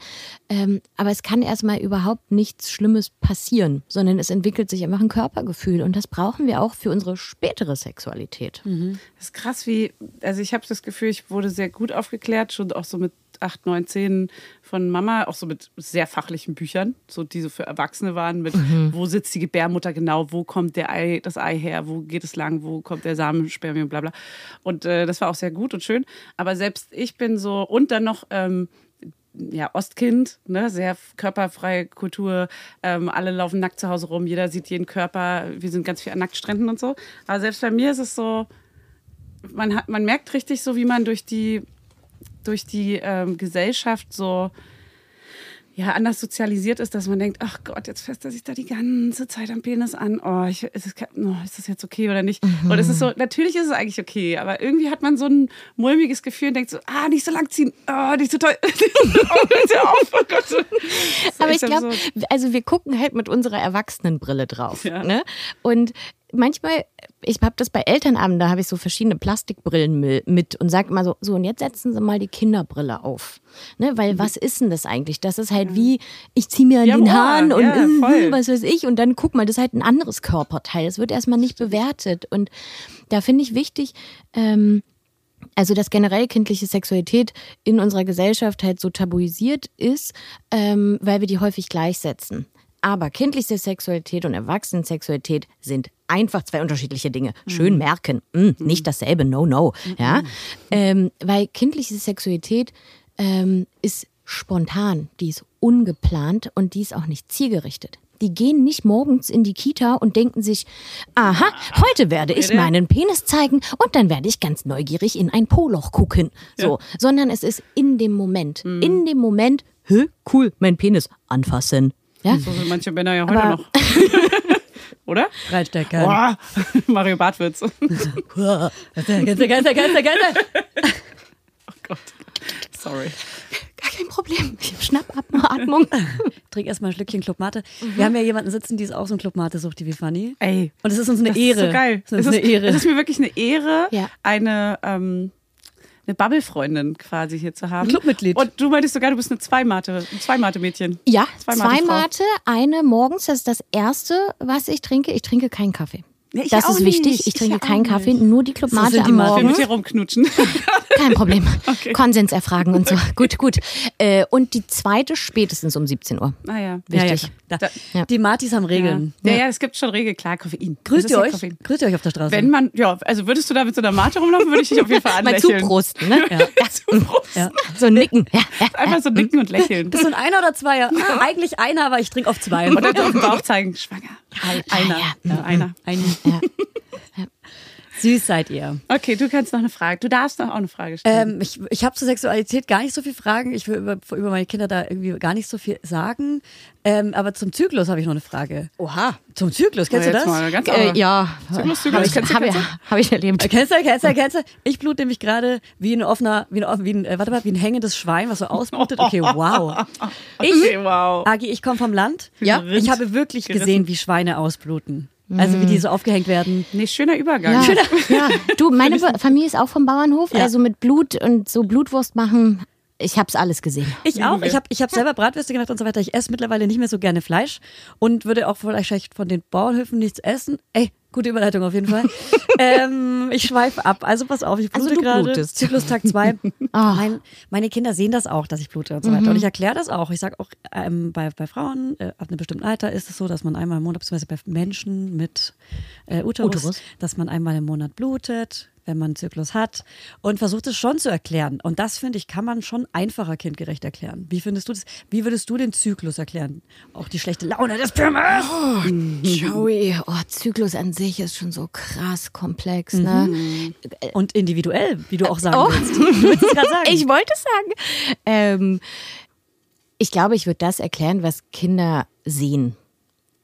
Ähm, aber es kann erstmal überhaupt nichts Schlimmes passieren, sondern es entwickelt sich einfach ein Körpergefühl. Und das brauchen wir auch für unsere spätere Sexualität. Das ist krass, wie, also ich habe das Gefühl, ich wurde sehr gut aufgeklärt, schon auch so mit 8, 9, 10 von Mama, auch so mit sehr fachlichen Büchern, so die so für Erwachsene waren, mit wo sitzt die Gebärmutter genau, wo kommt der Ei, das Ei her, wo geht es lang, wo kommt der Samenspermium, bla bla. Und äh, das war auch sehr gut und schön. Aber selbst ich bin so, und dann noch ähm, ja, Ostkind, ne, sehr körperfreie Kultur. Ähm, alle laufen nackt zu Hause rum, jeder sieht jeden Körper. Wir sind ganz viel an Nacktstränden und so. Aber selbst bei mir ist es so, man, hat, man merkt richtig so, wie man durch die, durch die ähm, Gesellschaft so ja, anders sozialisiert ist, dass man denkt, ach Gott, jetzt fässt er sich da die ganze Zeit am Penis an. Oh, ich, ist, es, oh, ist das jetzt okay oder nicht? Und es ist so, natürlich ist es eigentlich okay, aber irgendwie hat man so ein mulmiges Gefühl und denkt so, ah, nicht so lang ziehen, oh, nicht so toll. oh, bitte auf, oh Gott. Aber ich glaube, also wir gucken halt mit unserer Erwachsenenbrille drauf. Ja. Ne? Und manchmal, ich habe das bei Elternabenden, da habe ich so verschiedene Plastikbrillen mi- mit und sage immer so, so und jetzt setzen Sie mal die Kinderbrille auf. Ne? Weil was ist denn das eigentlich? Das ist halt wie, ich ziehe mir an Ja, den boah, Haaren und ja, voll. was weiß ich und dann guck mal, das ist halt ein anderes Körperteil. Das wird erstmal nicht bewertet. Und da finde ich wichtig, ähm, also dass generell kindliche Sexualität in unserer Gesellschaft halt so tabuisiert ist, ähm, weil wir die häufig gleichsetzen. Aber kindliche Sexualität und Erwachsenensexualität sind einfach zwei unterschiedliche Dinge. Schön merken, mm, nicht dasselbe, no, no. Ja? Ähm, weil kindliche Sexualität ähm, ist spontan, die ist ungeplant und die ist auch nicht zielgerichtet. Die gehen nicht morgens in die Kita und denken sich, aha, heute werde ich meinen Penis zeigen und dann werde ich ganz neugierig in ein Poloch gucken. So, sondern es ist in dem Moment. In dem Moment, hä, cool, mein Penis anfassen. Ja? So sind manche Männer ja heute Aber- noch. Oder? Boah. Mario Bartwitz. Oh Gänse, Gänse, Gänse, Gänse, Gänse. Gott. Sorry. Gar kein Problem. Ich habe Schnappatmung. Trink erstmal ein Schlückchen Club Mate. Wir haben ja jemanden sitzen, die ist auch so ein Club Mate sucht, die wie Fanny. Ey. Und es ist uns eine Das Ehre. ist so geil. Es ist es, eine Ehre. es ist mir wirklich eine Ehre, Ja. eine, ähm, eine Bubble-Freundin quasi hier zu haben. Ein Clubmitglied. Und du meintest sogar, du bist eine Zweimate, ein Zweimate-Mädchen. Ja, Zwei zwei Mate-Frau. Mate, eine morgens, das ist das erste, was ich trinke. Ich trinke keinen Kaffee. Ja, ich das ist wichtig. nicht. Ich trinke Ich auch keinen nicht. Kaffee, nur die Club So die am Mate. Ich will mit Morgen. dir rumknutschen. Kein Problem. Okay. Konsens erfragen und so. gut, gut. Äh, und die zweite spätestens um 17 Uhr. Naja. Ja, ja, Wichtig. klar. Da- Da, Ja. Die Martis haben Regeln. Ja. ja, ja, es gibt schon Regeln. Klar, Koffein. Das Grüßt ihr euch? Koffein. Grüßt ihr euch auf der Straße? Wenn man, ja, also würdest du da mit so einer Mate rumlaufen, würde ich dich auf jeden Fall Mal anlächeln. zuprosten, ne? Ja. Zuprosten. Ja. So nicken. Ja, ja. Einfach so nicken und lächeln. Bist du ein Einer oder Zweier? Ah, eigentlich einer, aber ich trinke auf zwei. Und dann auf den Bauch zeigen, schwanger. Einer. ja. Ja, einer. Ein, Ja. Süß seid ihr. Okay, du kannst noch eine Frage. Du darfst noch auch eine Frage stellen. Ähm, ich ich habe zur Sexualität gar nicht so viel Fragen. Ich will über, über meine Kinder da irgendwie gar nicht so viel sagen. Ähm, aber zum Zyklus habe ich noch eine Frage. Oha. Zum Zyklus, kennst Na, du das? Mal ganz Äh, ja, Zyklus, Zyklus, habe ich, kennst du, hab, kennst ich- hab ich erlebt. Äh, Kennst du, kennst du, kennst du? Ich blute nämlich gerade wie ein offener, wie ein, wie ein, äh, warte mal, wie ein hängendes Schwein, was so ausblutet. Okay, wow. Ich, Okay, wow. Agi, ich komme vom Land. Ja. Ich habe wirklich Gerissen. gesehen, wie Schweine ausbluten. Also wie die so aufgehängt werden. Nee, schöner Übergang. Ja, ja. Du, meine Familie ist auch vom Bauernhof, also mit Blut und so Blutwurst machen. Ich hab's alles gesehen. Ich auch. Ich habe ich hab selber Bratwürste gemacht und so weiter. Ich esse mittlerweile nicht mehr so gerne Fleisch und würde auch vielleicht von den Bauernhöfen nichts essen. Ey, gute Überleitung auf jeden Fall. ähm, ich schweife ab. Also pass auf, ich Also blute du gerade. Zyklustag 2. Ah. mein, meine Kinder sehen das auch, dass ich blute und so weiter. Und ich erkläre das auch. Ich sage auch, ähm, bei, bei Frauen äh, ab einem bestimmten Alter ist es so, dass man einmal im Monat, beziehungsweise bei Menschen mit äh, Uterus, Uterus. dass man einmal im Monat blutet, wenn man einen Zyklus hat und versucht es schon zu erklären. Und das, finde ich, kann man schon einfacher kindgerecht erklären. Wie findest du das? Wie würdest du den Zyklus erklären? Auch die schlechte Laune des Pimmels? Joey, oh, Zyklus an sich ist schon so krass komplex, ne? Und individuell, wie du auch sagen Oh. willst. Du sagen. Ich wollte es sagen. Ähm, ich glaube, ich würde das erklären, was Kinder sehen.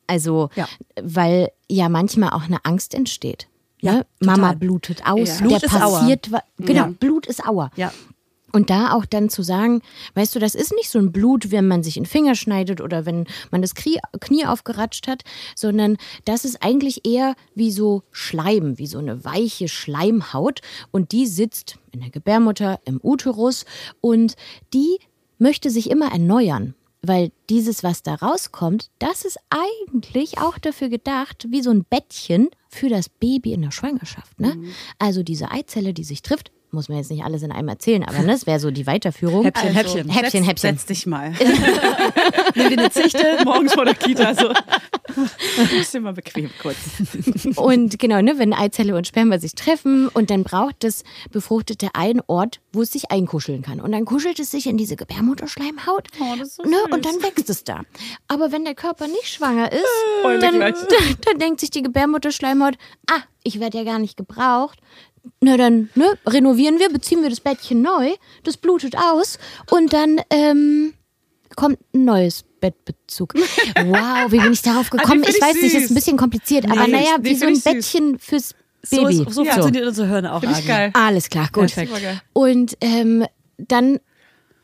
Also, Ja. weil ja manchmal auch eine Angst entsteht. Ja, ne? Mama blutet aus, der Blut ist Auer. passiert, wa- genau. Blut ist Auer. Ja. Und da auch dann zu sagen, weißt du, das ist nicht so ein Blut, wenn man sich in den Finger schneidet oder wenn man das Knie, Knie aufgeratscht hat, sondern das ist eigentlich eher wie so Schleim, wie so eine weiche Schleimhaut. Und die sitzt in der Gebärmutter, im Uterus und die möchte sich immer erneuern. Weil dieses, was da rauskommt, das ist eigentlich auch dafür gedacht, wie so ein Bettchen für das Baby in der Schwangerschaft. Ne? Also diese Eizelle, die sich trifft, muss man jetzt nicht alles in einem erzählen, aber ne, das wäre so die Weiterführung. Häppchen, Häppchen. Häppchen, setz, Häppchen. Setz dich mal. Nimm dir eine Zichte. Morgens vor der Kita so. Ist immer bequem kurz. Und genau, ne, wenn Eizelle und Sperma sich treffen und dann braucht das Befruchtete einen Ort, wo es sich einkuscheln kann. Und dann kuschelt es sich in diese Gebärmutterschleimhaut. Oh, so ne, süß. und dann wächst es da. Aber wenn der Körper nicht schwanger ist, dann, gleich. dann denkt sich die Gebärmutterschleimhaut, ah, ich werde ja gar nicht gebraucht. Na dann, ne, renovieren wir, beziehen wir das Bettchen neu, das blutet aus und dann ähm, kommt ein neues Bettbezug. Wow, wie bin ich darauf gekommen? find ich ich weiß nicht, das ist süß. ein bisschen kompliziert, aber Nee, naja, die wie so ein ich süß. Bettchen fürs So, Baby. ist, so Ja. funktioniert unser Hirn auch. Finde ich geil. Alles klar, gut. Perfekt. Und ähm, dann,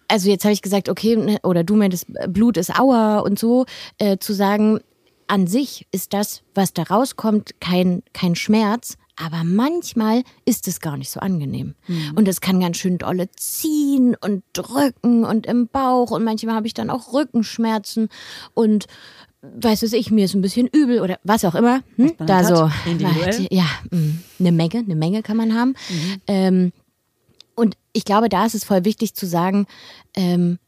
also jetzt habe ich gesagt, okay, ne, oder du meintest, Blut ist Aua und so, äh, zu sagen, an sich ist das, was da rauskommt, kein, kein Schmerz. Aber manchmal ist es gar nicht so angenehm. Und es kann ganz schön dolle ziehen und drücken und im Bauch. Und manchmal habe ich dann auch Rückenschmerzen und weiß was ich, mir ist ein bisschen übel oder was auch immer. Hm? Da so. hat, individuell. Ja, mh, eine Menge, eine Menge kann man haben. Ähm, und ich glaube, da ist es voll wichtig zu sagen, ähm,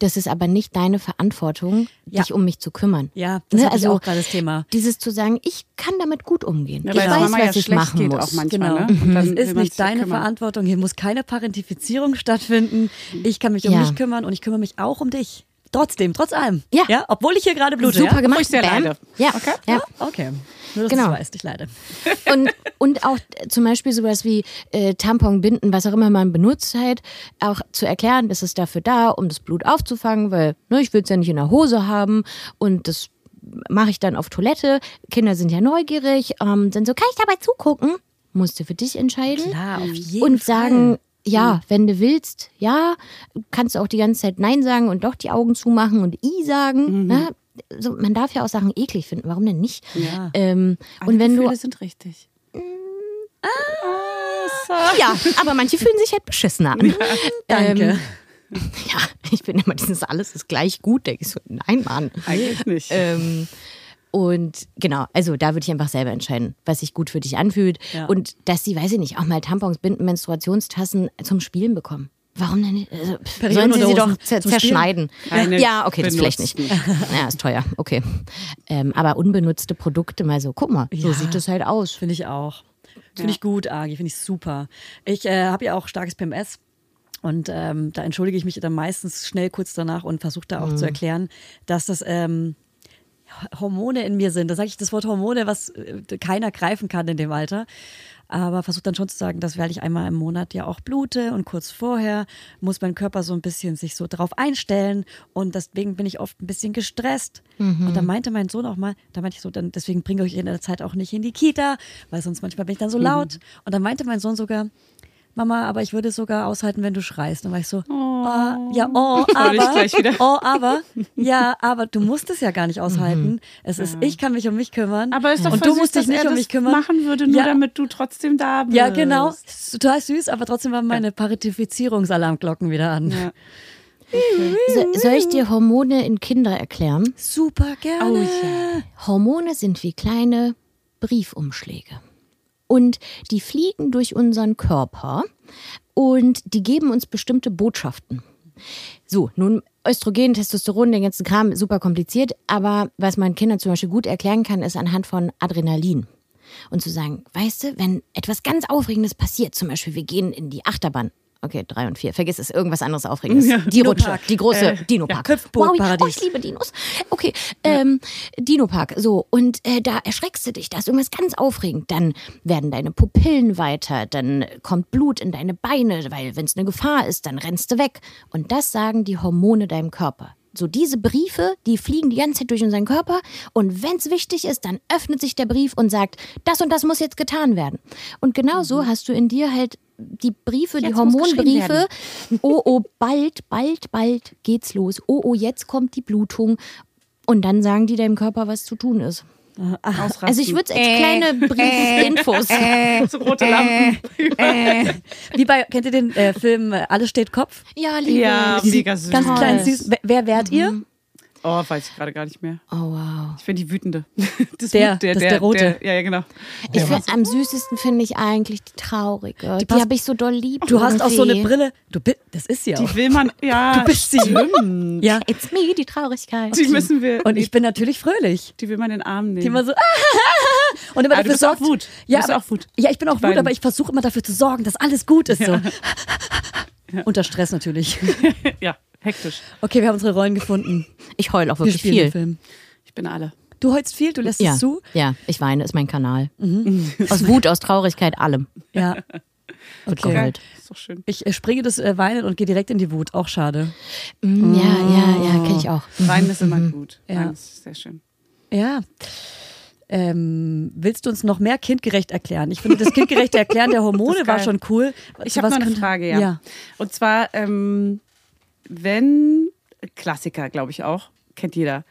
das ist aber nicht deine Verantwortung, Ja. dich um mich zu kümmern. Ja, das Ne, also auch gerade das Thema. Dieses zu sagen, ich kann damit gut umgehen. Ja, ich weil weiß, Mama was ja ich schlecht machen geht muss. auch manchmal. Genau. Ne? Es will ist nicht deine kümmern. Verantwortung. Hier muss keine Parentifizierung stattfinden. Ich kann mich um Ja. mich kümmern und ich kümmere mich auch um dich. Trotzdem, trotz allem. Ja. ja obwohl ich hier gerade blute. Super ja? gemacht. ich sehr Bam. leide. Ja. Okay. ja. Okay. Nur, dass Genau. du es weißt, ich leide. Und, und auch äh, zum Beispiel sowas wie äh, Tampon, Binden, was auch immer man benutzt halt, auch zu erklären, das ist dafür da, um das Blut aufzufangen, weil ne, ich will es ja nicht in der Hose haben und das mache ich dann auf Toilette. Kinder sind ja neugierig, ähm, sind so, kann ich dabei zugucken? Musst du für dich entscheiden. Klar, auf jeden und sagen, Fall. ja, wenn du willst, ja, kannst du auch die ganze Zeit Nein sagen und doch die Augen zumachen und I sagen. Ne? So, man darf ja auch Sachen eklig finden, warum denn nicht? Ja. Ähm, Alle und wenn du Gefühle sind richtig. Ja, aber manche fühlen sich halt beschissener an. Danke. Ähm, ja, ich bin immer dieses alles ist gleich gut, denke ich so, nein, Mann. Eigentlich nicht. Ähm, und genau, also da würde ich einfach selber entscheiden, was sich gut für dich anfühlt. Ja. Und dass sie, weiß ich nicht, auch mal Tampons, Binden, Menstruationstassen zum Spielen bekommen. Warum denn nicht? Also, sollen sie sie doch zerschneiden? Keine Ja, okay, das vielleicht nicht. benutzten. Ja, ist teuer, okay. Ähm, aber unbenutzte Produkte mal so, guck mal, so Ja. sieht das halt aus. Finde ich auch. Finde ich gut, Agi, finde ich super. Ich äh, habe ja auch starkes PMS. Und ähm, da entschuldige ich mich dann meistens schnell kurz danach und versuche da auch Mhm. zu erklären, dass das ähm, Hormone in mir sind. Da sage ich das Wort Hormone, was äh, keiner greifen kann in dem Alter. Aber versuche dann schon zu sagen, dass weil ich einmal im Monat ja auch blute und kurz vorher muss mein Körper so ein bisschen sich so drauf einstellen und deswegen bin ich oft ein bisschen gestresst. Und da meinte mein Sohn auch mal, da meinte ich so, dann deswegen bringe ich euch in der Zeit auch nicht in die Kita, weil sonst manchmal bin ich dann so laut. Und dann meinte mein Sohn sogar, Mama, aber ich würde es sogar aushalten, wenn du schreist. Dann war ich so, oh, ja, oh, aber, oh, aber, ja, aber du musst es ja gar nicht aushalten. Es ist, ich kann mich um mich kümmern. Aber ist doch und du süß, musst dich nicht um mich kümmern. machen würde, nur Ja. damit du trotzdem da bist. Ja, genau. Total süß, aber trotzdem waren meine Parentifizierungsalarmglocken wieder an. Ja. So, soll ich dir Hormone in Kinder erklären? Super gerne. Oh ja. Hormone sind wie kleine Briefumschläge. Und die fliegen durch unseren Körper und die geben uns bestimmte Botschaften. So, nun Östrogen, Testosteron, den ganzen Kram, super kompliziert, aber was man Kindern zum Beispiel gut erklären kann, ist anhand von Adrenalin. Und zu sagen, weißt du, wenn etwas ganz Aufregendes passiert, zum Beispiel wir gehen in die Achterbahn, Okay, drei und vier. Vergiss es, irgendwas anderes Aufregendes. die Rutsche, die große Äh, Dino-Park. ja, wow. Oh, ich liebe Dinos. Okay, ähm, Dino-Park. So, und äh, da erschreckst du dich. Da ist irgendwas ganz aufregend. Dann werden deine Pupillen weiter. Dann kommt Blut in deine Beine, weil wenn es eine Gefahr ist, dann rennst du weg. Und das sagen die Hormone deinem Körper. So diese Briefe, die fliegen die ganze Zeit durch unseren Körper und wenn es wichtig ist, dann öffnet sich der Brief und sagt, das und das muss jetzt getan werden. Und genau so hast du in dir halt die Briefe, die Mhm. Jetzt geschrieben Hormonbriefe. Oh, oh, bald, bald, bald geht's los. Oh, oh, jetzt kommt die Blutung. Und dann sagen die deinem Körper, was zu tun ist. Ausrasten. Also ich würde es als kleine Briefinfos. so rote Lampen. Wie bei, kennt ihr den äh, Film äh, Alles steht Kopf? Ja, liebe. Ja, mega süß. Ganz klein, süß. Wer, wer wärt ihr? Oh, weiß ich gerade gar nicht mehr. Oh, wow. Ich bin die Wütende. Das Der, Wut- das ist der Rote. ja, ja, genau. Ich find, am süßesten finde ich eigentlich die traurige. Die, passt- habe ich so doll lieb. Du hast auch so eine. Brille. Du bist, das ist sie auch. Die will man, ja. Du bist sie. Stimmt. Ja. It's me, die Traurigkeit. Die müssen wir, Und ich bin natürlich fröhlich. die will man in den Arm nehmen. Die immer so. Und immer Aber du dafür bist auch sorgt. Wut. Du Ja, bist aber, auch Wut. Ja, ich bin auch Die Wut, aber ich versuche immer dafür zu sorgen, dass alles gut ist. So. Unter Stress natürlich. ja, hektisch. Okay, wir haben unsere Rollen gefunden. Ich heule auch Wir wirklich den viel. Film. Ich bin alle. Du heulst viel, du lässt Ja, es zu. ja, ich weine, ist mein Kanal. Aus Wut, aus Traurigkeit, allem. Ja. Okay. geheult. Ist doch schön. Ich äh, springe das äh, Weinen und gehe direkt in die Wut. Auch schade. Mm, Ja, ja, ja, kenne ich auch. Weinen ist immer gut. Ja. Weinen ist sehr schön. Ja. Ähm, willst du uns noch mehr kindgerecht erklären? Ich finde, das kindgerechte Erklären der Hormone war schon cool. Ich habe noch eine Frage, ja. ja. Und zwar, ähm, wenn, Klassiker, glaube ich auch, kennt jeder,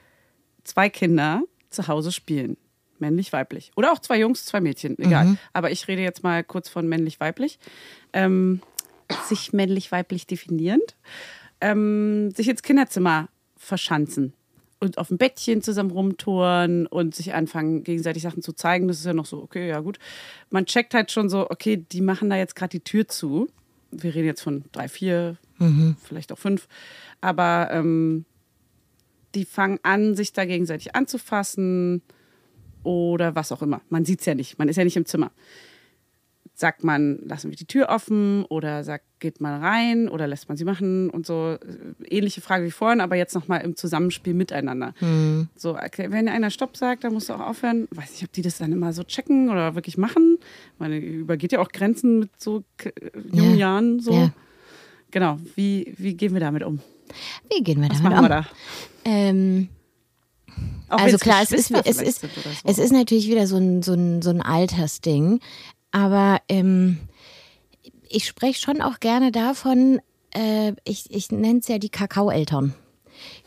zwei Kinder zu Hause spielen. Männlich, weiblich. Oder auch zwei Jungs, zwei Mädchen, egal. Aber ich rede jetzt mal kurz von männlich-weiblich. Ähm, sich männlich-weiblich definierend. Ähm, sich ins Kinderzimmer verschanzen und auf dem Bettchen zusammen rumtouren und sich anfangen, gegenseitig Sachen zu zeigen. Das ist ja noch so, okay, ja gut. Man checkt halt schon so, okay, die machen da jetzt gerade die Tür zu. Wir reden jetzt von drei, vier, vielleicht auch fünf. Aber ähm, die fangen an, sich da gegenseitig anzufassen oder was auch immer. Man sieht es ja nicht, man ist ja nicht im Zimmer. Sagt man, lassen wir die Tür offen oder sagt, geht man rein oder lässt man sie machen und so. Ähnliche Frage wie vorhin, aber jetzt nochmal im Zusammenspiel miteinander. So, okay, wenn einer Stopp sagt, dann musst du auch aufhören. Weiß nicht, ob die das dann immer so checken oder wirklich machen. Man übergeht ja auch Grenzen mit so k- jungen Ja. Jahren. So. Ja. Genau, wie, wie gehen wir damit um? Wie gehen wir Was damit machen um? wir da? Ähm, Auch also klar, es ist, es, ist, so. es ist natürlich wieder so ein, so ein, so ein Altersding. Aber ähm, ich spreche schon auch gerne davon, äh, ich, ich nenne es ja die Kakaoeltern.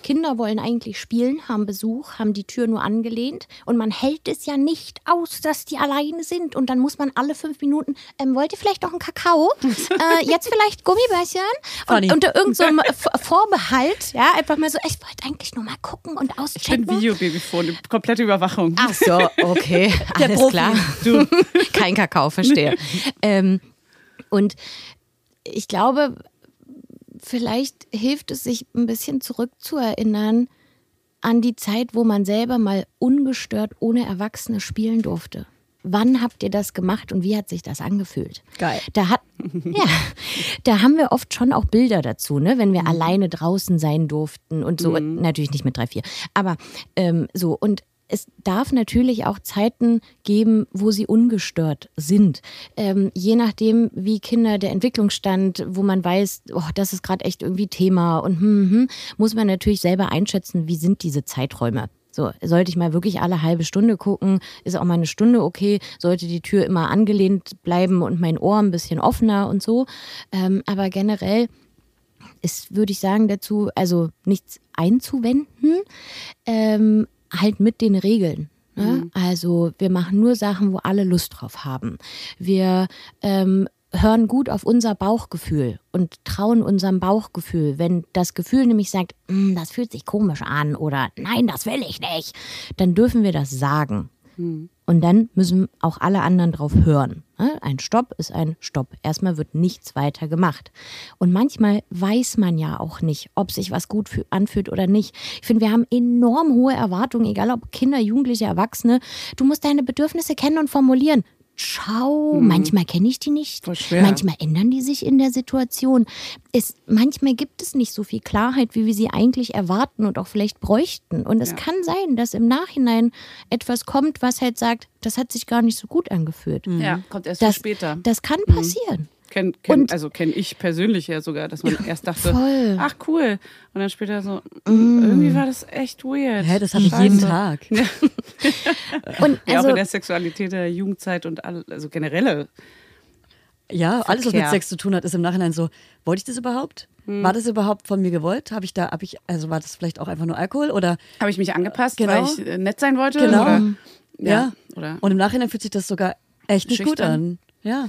Kinder wollen eigentlich spielen, haben Besuch, haben die Tür nur angelehnt und man hält es ja nicht aus, dass die alleine sind und dann muss man alle fünf Minuten, ähm, wollt ihr vielleicht noch einen Kakao? äh, jetzt vielleicht Gummibärchen? Funny. Und unter irgendeinem so Vorbehalt, ja, einfach mal so, ich wollte eigentlich nur mal gucken und Ich bin auschecken. Videobabyphone, komplette Überwachung. Ach so, okay, alles klar. Du. Kein Kakao, verstehe. ähm, und ich glaube, vielleicht hilft es sich ein bisschen zurückzuerinnern an die Zeit, wo man selber mal ungestört ohne Erwachsene spielen durfte. Wann habt ihr das gemacht und wie hat sich das angefühlt? Geil. Da hat, ja, da haben wir oft schon auch Bilder dazu, ne, wenn wir alleine draußen sein durften und so. Natürlich nicht mit drei, vier, aber ähm, so und es darf natürlich auch Zeiten geben, wo sie ungestört sind. Ähm, je nachdem, wie Kinder der Entwicklungsstand, wo man weiß, oh, das ist gerade echt irgendwie Thema und hm, hm, muss man natürlich selber einschätzen, wie sind diese Zeiträume. So, sollte ich mal wirklich alle halbe Stunde gucken, ist auch mal eine Stunde okay, sollte die Tür immer angelehnt bleiben und mein Ohr ein bisschen offener und so. Ähm, aber generell ist, würde ich sagen, dazu, also nichts einzuwenden, ähm, halt mit den Regeln. Ne? Also wir machen nur Sachen, wo alle Lust drauf haben. Wir ähm, hören gut auf unser Bauchgefühl und trauen unserem Bauchgefühl. Wenn das Gefühl nämlich sagt, "Mm, das fühlt sich komisch an oder nein, das will ich nicht, dann dürfen wir das sagen. Und dann müssen auch alle anderen drauf hören. ne? Ein Stopp ist ein Stopp. Erstmal wird nichts weiter gemacht. Und manchmal weiß man ja auch nicht, ob sich was gut fü- anfühlt oder nicht. Ich finde, wir haben enorm hohe Erwartungen, egal ob Kinder, Jugendliche, Erwachsene. Du musst deine Bedürfnisse kennen und formulieren. Schau, manchmal kenne ich die nicht. Voll schwer. Manchmal ändern die sich in der Situation. Es, manchmal gibt es nicht so viel Klarheit, wie wir sie eigentlich erwarten und auch vielleicht bräuchten. Und es Ja. kann sein, dass im Nachhinein etwas kommt, was halt sagt, das hat sich gar nicht so gut angefühlt. Ja, kommt erst Das, später. das kann passieren. Kenn, kenn, Und- also kenne ich persönlich ja sogar, dass man erst dachte, voll. ach cool. Und dann später so, mm, irgendwie war das echt weird. Hä, das habe ich jeden. Tag. Und Ja, auch also, in der Sexualität der Jugendzeit und all, also generelle. Ja, alles, was mit Verkehr. Sex zu tun hat, ist im Nachhinein so, wollte ich das überhaupt? Hm. War das überhaupt von mir gewollt? Habe ich da, habe ich, also war das vielleicht auch einfach nur Alkohol oder Habe ich mich angepasst, Genau. weil ich äh, nett sein wollte? Genau. Oder, ja. ja. Oder Und im Nachhinein fühlt sich das sogar echt nicht gut Schüchtern. an. Ja.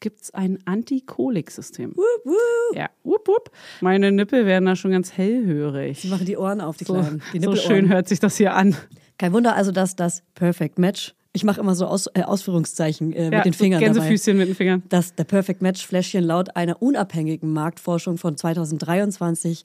gibt es ein Antikoliksystem. Ja, wup, wup. Meine Nippel werden da schon ganz hellhörig. Sie machen die Ohren auf, die So, Kleinen. Die so schön hört sich das hier an. Kein Wunder also, dass das Perfect Match, ich mache immer so Aus, äh, Ausführungszeichen äh, ja, mit den Fingern so dabei, Gänsefüßchen mit den Fingern. dass der Perfect Match Fläschchen laut einer unabhängigen Marktforschung von 2023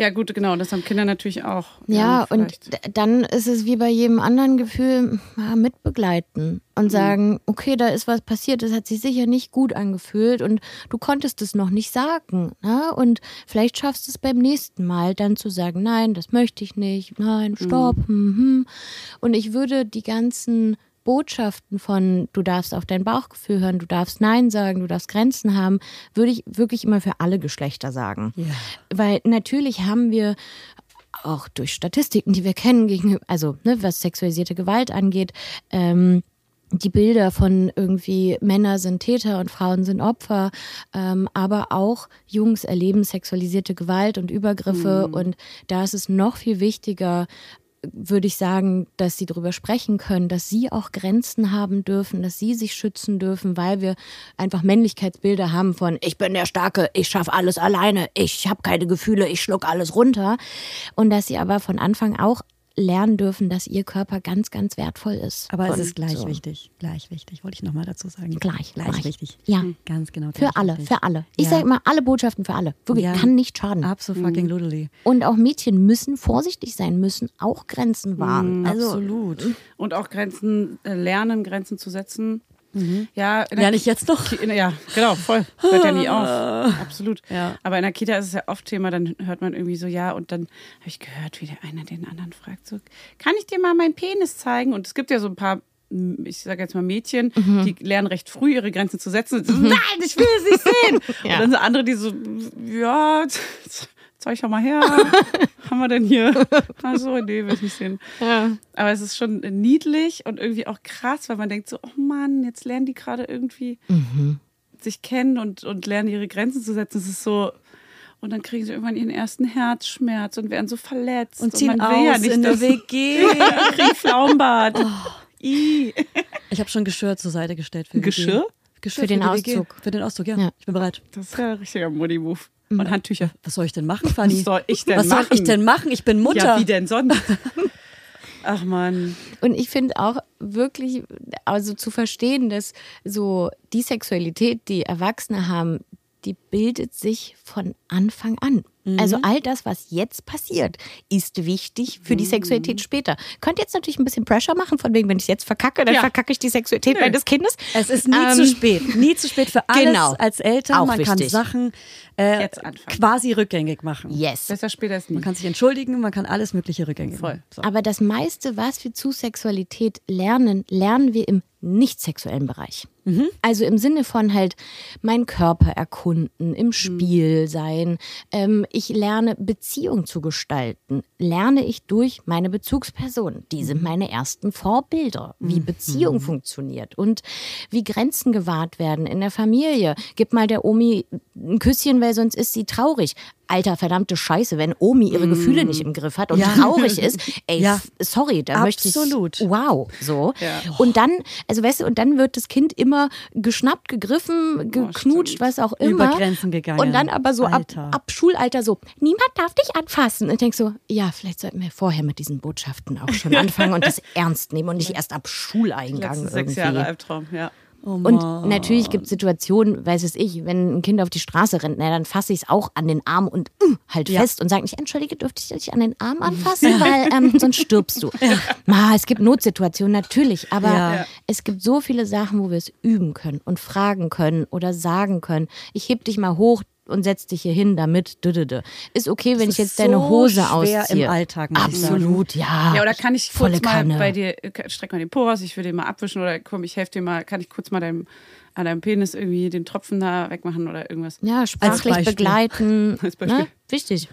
Ja, gut, genau. Das haben Kinder natürlich auch. Ja, und vielleicht. d- dann ist es wie bei jedem anderen Gefühl, ja, mitbegleiten und sagen, okay, da ist was passiert, das hat sich sicher nicht gut angefühlt und du konntest es noch nicht sagen. Ne? Und vielleicht schaffst du es beim nächsten Mal dann zu sagen, nein, das möchte ich nicht, nein, stopp. Mhm. Und ich würde die ganzen Botschaften von du darfst auf dein Bauchgefühl hören, du darfst Nein sagen, du darfst Grenzen haben, würde ich wirklich immer für alle Geschlechter sagen. Ja. Weil natürlich haben wir auch durch Statistiken, die wir kennen, gegen, also ne, was sexualisierte Gewalt angeht, ähm, die Bilder von irgendwie Männer sind Täter und Frauen sind Opfer, ähm, aber auch Jungs erleben sexualisierte Gewalt und Übergriffe und da ist es noch viel wichtiger, würde ich sagen, dass sie darüber sprechen können, dass sie auch Grenzen haben dürfen, dass sie sich schützen dürfen, weil wir einfach Männlichkeitsbilder haben von ich bin der Starke, ich schaffe alles alleine, ich habe keine Gefühle, ich schluck alles runter. Und dass sie aber von Anfang auch lernen dürfen, dass ihr Körper ganz, ganz wertvoll ist. Aber es ist gleich so. wichtig. Gleich wichtig, wollte ich nochmal dazu sagen. Gleich, gleich, gleich. wichtig. Ja. Ganz genau. Für alle, wichtig. für alle. Ich Ja. sage immer, alle Botschaften für alle. Wirklich, Ja. kann nicht schaden. Absolut fucking ludely. Und auch Mädchen müssen vorsichtig sein, müssen auch Grenzen wahren. also, Absolut. Und auch Grenzen äh, lernen, Grenzen zu setzen. Ja, in der Lerne ich jetzt noch? Ki- Ja, genau, voll. Hört ja nie auf. Absolut. Ja. Aber in der Kita ist es ja oft Thema, dann hört man irgendwie so, ja, und dann habe ich gehört, wie der eine den anderen fragt, so, kann ich dir mal meinen Penis zeigen? Und es gibt ja so ein paar, ich sage jetzt mal Mädchen, die lernen recht früh ihre Grenzen zu setzen. So, Nein, ich will es nicht sehen. Ja. Und dann so andere, die so, ja, zeig doch mal her. Haben wir denn hier? Ach so, nee, will ich nicht sehen. Aber es ist schon niedlich und irgendwie auch krass, weil man denkt so, oh Mann, jetzt lernen die gerade irgendwie sich kennen und, und lernen ihre Grenzen zu setzen. Es ist so. Und dann kriegen sie irgendwann ihren ersten Herzschmerz und werden so verletzt. Und ziehen man will ja aus nicht, in eine dass- WG. kriegen Pflaumenbart. I. Ich habe schon Geschirr zur Seite gestellt für Geschirr? Geschirr Für den die WG. Auszug. Für den Auszug, ja. Ja. Ich bin bereit. Das ist ja ein richtiger Modi-Move. Und Handtücher. Was soll ich denn machen, Fanny? Was soll ich denn Was soll machen? ich denn machen? Ich bin Mutter. Ja, wie denn sonst? Ach man. Und ich finde auch wirklich, also zu verstehen, dass so die Sexualität, die Erwachsene haben, die bildet sich von Anfang an. Also all das, was jetzt passiert, ist wichtig für die Sexualität später. Könnt jetzt natürlich ein bisschen Pressure machen, von wegen, wenn ich es jetzt verkacke, dann Ja. verkacke ich die Sexualität Nö. meines Kindes. Es ist nie Ähm, zu spät. Nie zu spät für alles genau. als Eltern. Auch man kann wichtig. Sachen äh, quasi rückgängig machen. Yes. Besser später als nie. Man kann sich entschuldigen, man kann alles Mögliche rückgängig Voll. machen. So. Aber das meiste, was wir zu Sexualität lernen, lernen wir im nicht sexuellen Bereich. Also im Sinne von halt meinen Körper erkunden, im Spiel sein. Ähm, ich lerne Beziehung zu gestalten. Lerne ich durch meine Bezugspersonen. Die sind meine ersten Vorbilder, wie Beziehung funktioniert und wie Grenzen gewahrt werden in der Familie. Gib mal der Omi ein Küsschen, weil sonst ist sie traurig. Alter, verdammte Scheiße, wenn Omi ihre Gefühle nicht im Griff hat und Ja. traurig ist, ey, Ja. sorry, da möchte ich. Absolut. Wow, so. Ja. Und dann, also weißt du, und dann wird das Kind immer geschnappt, gegriffen, geknutscht, stimmt. was auch immer. Über Grenzen gegangen. Und dann aber so ab, ab Schulalter so, niemand darf dich anfassen. Und denke so, ja, vielleicht sollten wir vorher mit diesen Botschaften auch schon anfangen und das ernst nehmen und nicht erst ab Schuleingang Letzten irgendwie. sechs Jahre Albtraum, ja. Oh Und natürlich gibt es Situationen, weiß es ich, wenn ein Kind auf die Straße rennt, na, dann fasse ich es auch an den Arm und mm, halt Ja. fest und sage nicht, entschuldige, dürfte ich dich an den Arm anfassen, weil ähm, sonst stirbst du. Ma, es gibt Notsituationen, natürlich, aber Ja. Ja. es gibt so viele Sachen, wo wir es üben können und fragen können oder sagen können, ich heb dich mal hoch und setz dich hier hin damit. Ist okay, wenn Das ich jetzt ist deine so Hose schwer ausziehe. im Alltag. Absolut, ja. Ja, oder kann ich Volle kurz mal Kanne. bei dir, äh, streck mal den Po raus, ich will den mal abwischen oder komm, ich helfe dir mal, kann ich kurz mal deinem, an deinem Penis irgendwie den Tropfen da wegmachen oder irgendwas? Ja, sprachlich begleiten. Als Beispiel. Ne? Wichtig.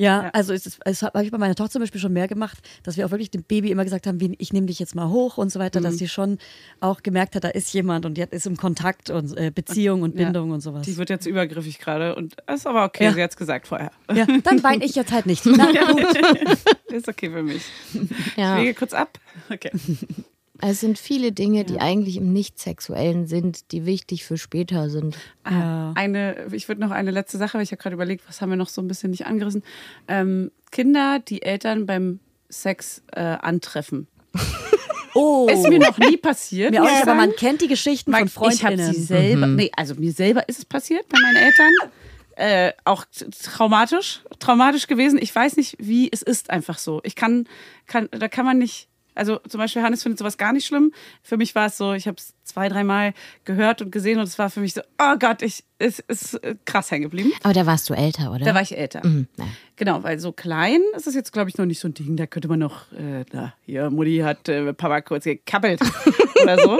Ja, also es, es habe ich bei meiner Tochter zum Beispiel schon mehr gemacht, dass wir auch wirklich dem Baby immer gesagt haben, wie, ich nehme dich jetzt mal hoch und so weiter, dass sie schon auch gemerkt hat, da ist jemand und hat- ist im Kontakt und äh, Beziehung und Ja. Bindung und sowas. Die wird jetzt übergriffig gerade und ist aber okay, Ja. sie hat es gesagt vorher. Ja, dann weine ich jetzt halt nicht. Na gut. ist okay für mich. Ja. Ich wege kurz ab. Okay. Es sind viele Dinge, die eigentlich im Nicht-Sexuellen sind, die wichtig für später sind. Ah, Eine, ich würde noch eine letzte Sache, weil ich habe gerade überlegt, was haben wir noch so ein bisschen nicht angerissen. Ähm, Kinder, die Eltern beim Sex äh, antreffen. Oh. Ist mir noch nie passiert. Mir auch nicht, ich aber man kennt die Geschichten Weil von Ich habe Freundinnen. sie selber, nee, also mir selber ist es passiert bei meinen Eltern. Äh, auch traumatisch, traumatisch gewesen. Ich weiß nicht, wie es ist einfach so. Ich kann, kann, da kann man nicht. Also zum Beispiel Hannes findet sowas gar nicht schlimm. Für mich war es so, ich habe es zwei, dreimal gehört und gesehen und es war für mich so, oh Gott, ich, es ist äh, krass hängen geblieben. Aber da warst du älter, oder? Da war ich älter. Mhm, ja. Genau, weil so klein ist es jetzt, glaube ich, noch nicht so ein Ding. Da könnte man noch, äh, da, hier, Mutti hat äh, Papa kurz gekappelt oder so.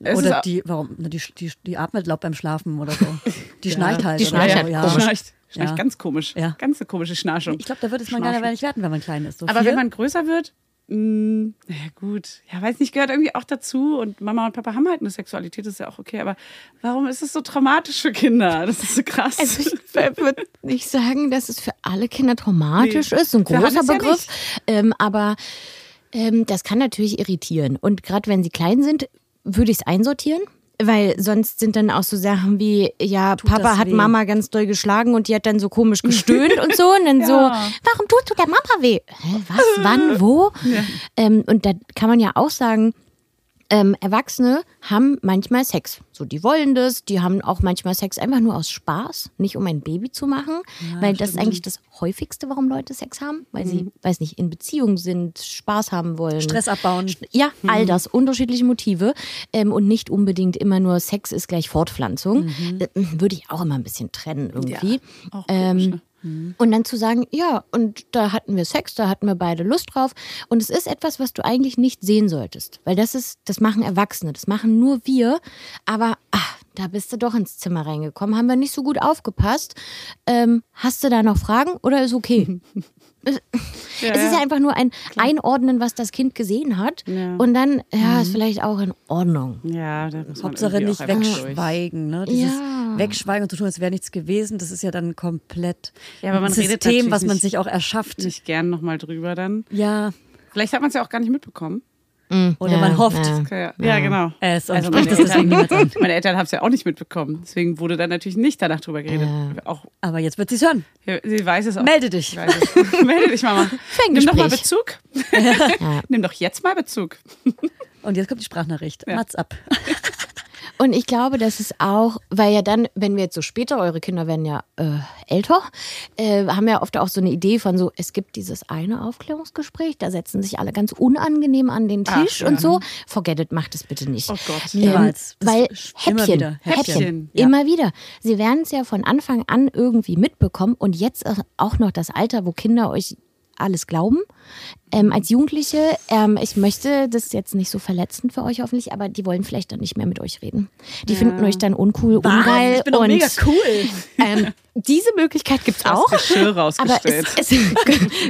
Es Oder die, warum? Na, Die, die, die atmet laut beim Schlafen oder so. Die schnarcht halt. die schnarcht halt ja. komisch. Schnarcht, schnarcht Ja. ganz komisch. Ja. Ganz eine komische Schnarchung. Ich glaube, da wird es man gar nicht werden, wenn man klein ist. So Aber vier? wenn man größer wird, mh, ja gut, ja, weiß nicht, gehört irgendwie auch dazu. Und Mama und Papa haben halt eine Sexualität, das ist ja auch okay. Aber warum ist es so traumatisch für Kinder? Das ist so krass. Also ich würde nicht sagen, dass es für alle Kinder traumatisch Nee. ist, ein großer ja Begriff. nicht. ähm, aber ähm, das kann natürlich irritieren. Und gerade wenn sie klein sind, würde ich es einsortieren. Weil sonst sind dann auch so Sachen wie, ja, Papa das hat weh? Mama ganz doll geschlagen und die hat dann so komisch gestöhnt und so. Und dann so, warum tust du der Mama weh? Hä, was, wann, wo? Ähm, und da kann man ja auch sagen, ähm, Erwachsene haben manchmal Sex. So, die wollen das, die haben auch manchmal Sex einfach nur aus Spaß, nicht um ein Baby zu machen. weil das ist eigentlich das häufigste, warum Leute Sex haben. Weil sie, weiß nicht, in Beziehung sind, Spaß haben wollen. Stress abbauen. Ja, all das, unterschiedliche Motive ähm, und nicht unbedingt immer nur Sex ist gleich Fortpflanzung. Äh, Würde ich auch immer ein bisschen trennen irgendwie. auch komisch, ähm, ne? Und dann zu sagen, ja, und da hatten wir Sex, da hatten wir beide Lust drauf. Und es ist etwas, was du eigentlich nicht sehen solltest. Weil das ist, das machen Erwachsene, das machen nur wir. Aber ach, da bist du doch ins Zimmer reingekommen, haben wir nicht so gut aufgepasst. Ähm, hast du da noch Fragen oder ist okay? es ist ja einfach nur ein Einordnen, was das Kind gesehen hat. Ja. Und dann, ja, ist vielleicht auch in Ordnung. ja, da muss man Hauptsache nicht wegschweigen. Ne? Dieses Ja. Wegschweigen und zu tun, als wäre nichts gewesen, das ist ja dann komplett Ja, aber man ein redet System, was man nicht- sich auch erschafft. Nicht gern nochmal drüber dann. Ja, Vielleicht hat man es ja auch gar nicht mitbekommen. Oder ja, man hofft. ja. Ja, ja, genau. Es und Also meine es niemals an. Eltern, meine Eltern haben es ja auch nicht mitbekommen. Deswegen wurde dann natürlich nicht danach drüber geredet. Auch, Aber jetzt wird sie es hören. sie weiß es auch. Melde dich. Melde dich, Mama. Nimm doch mal. Bezug. Nimm doch jetzt mal Bezug. Und jetzt kommt die Sprachnachricht. Mats ab. Und ich glaube, das ist auch, weil ja dann, wenn wir jetzt so später, eure Kinder werden ja äh, älter, äh, haben ja oft auch so eine Idee von so, es gibt dieses eine Aufklärungsgespräch, da setzen sich alle ganz unangenehm an den Ach, Tisch ja. und so. Forget it, macht es bitte nicht. Oh Gott. Niemals. Das weil ist immer Häppchen, wieder. Häppchen, Häppchen, ja. immer wieder. Sie werden es ja von Anfang an irgendwie mitbekommen und jetzt auch noch das Alter, wo Kinder euch alles glauben. Ähm, als Jugendliche, ähm, ich möchte das jetzt nicht so verletzend für euch hoffentlich, aber die wollen vielleicht dann nicht mehr mit euch reden. Die finden euch dann uncool, ungeil ich bin und mega cool. ähm, diese Möglichkeit gibt es auch. Geschirr Aber rausgestellt. es, es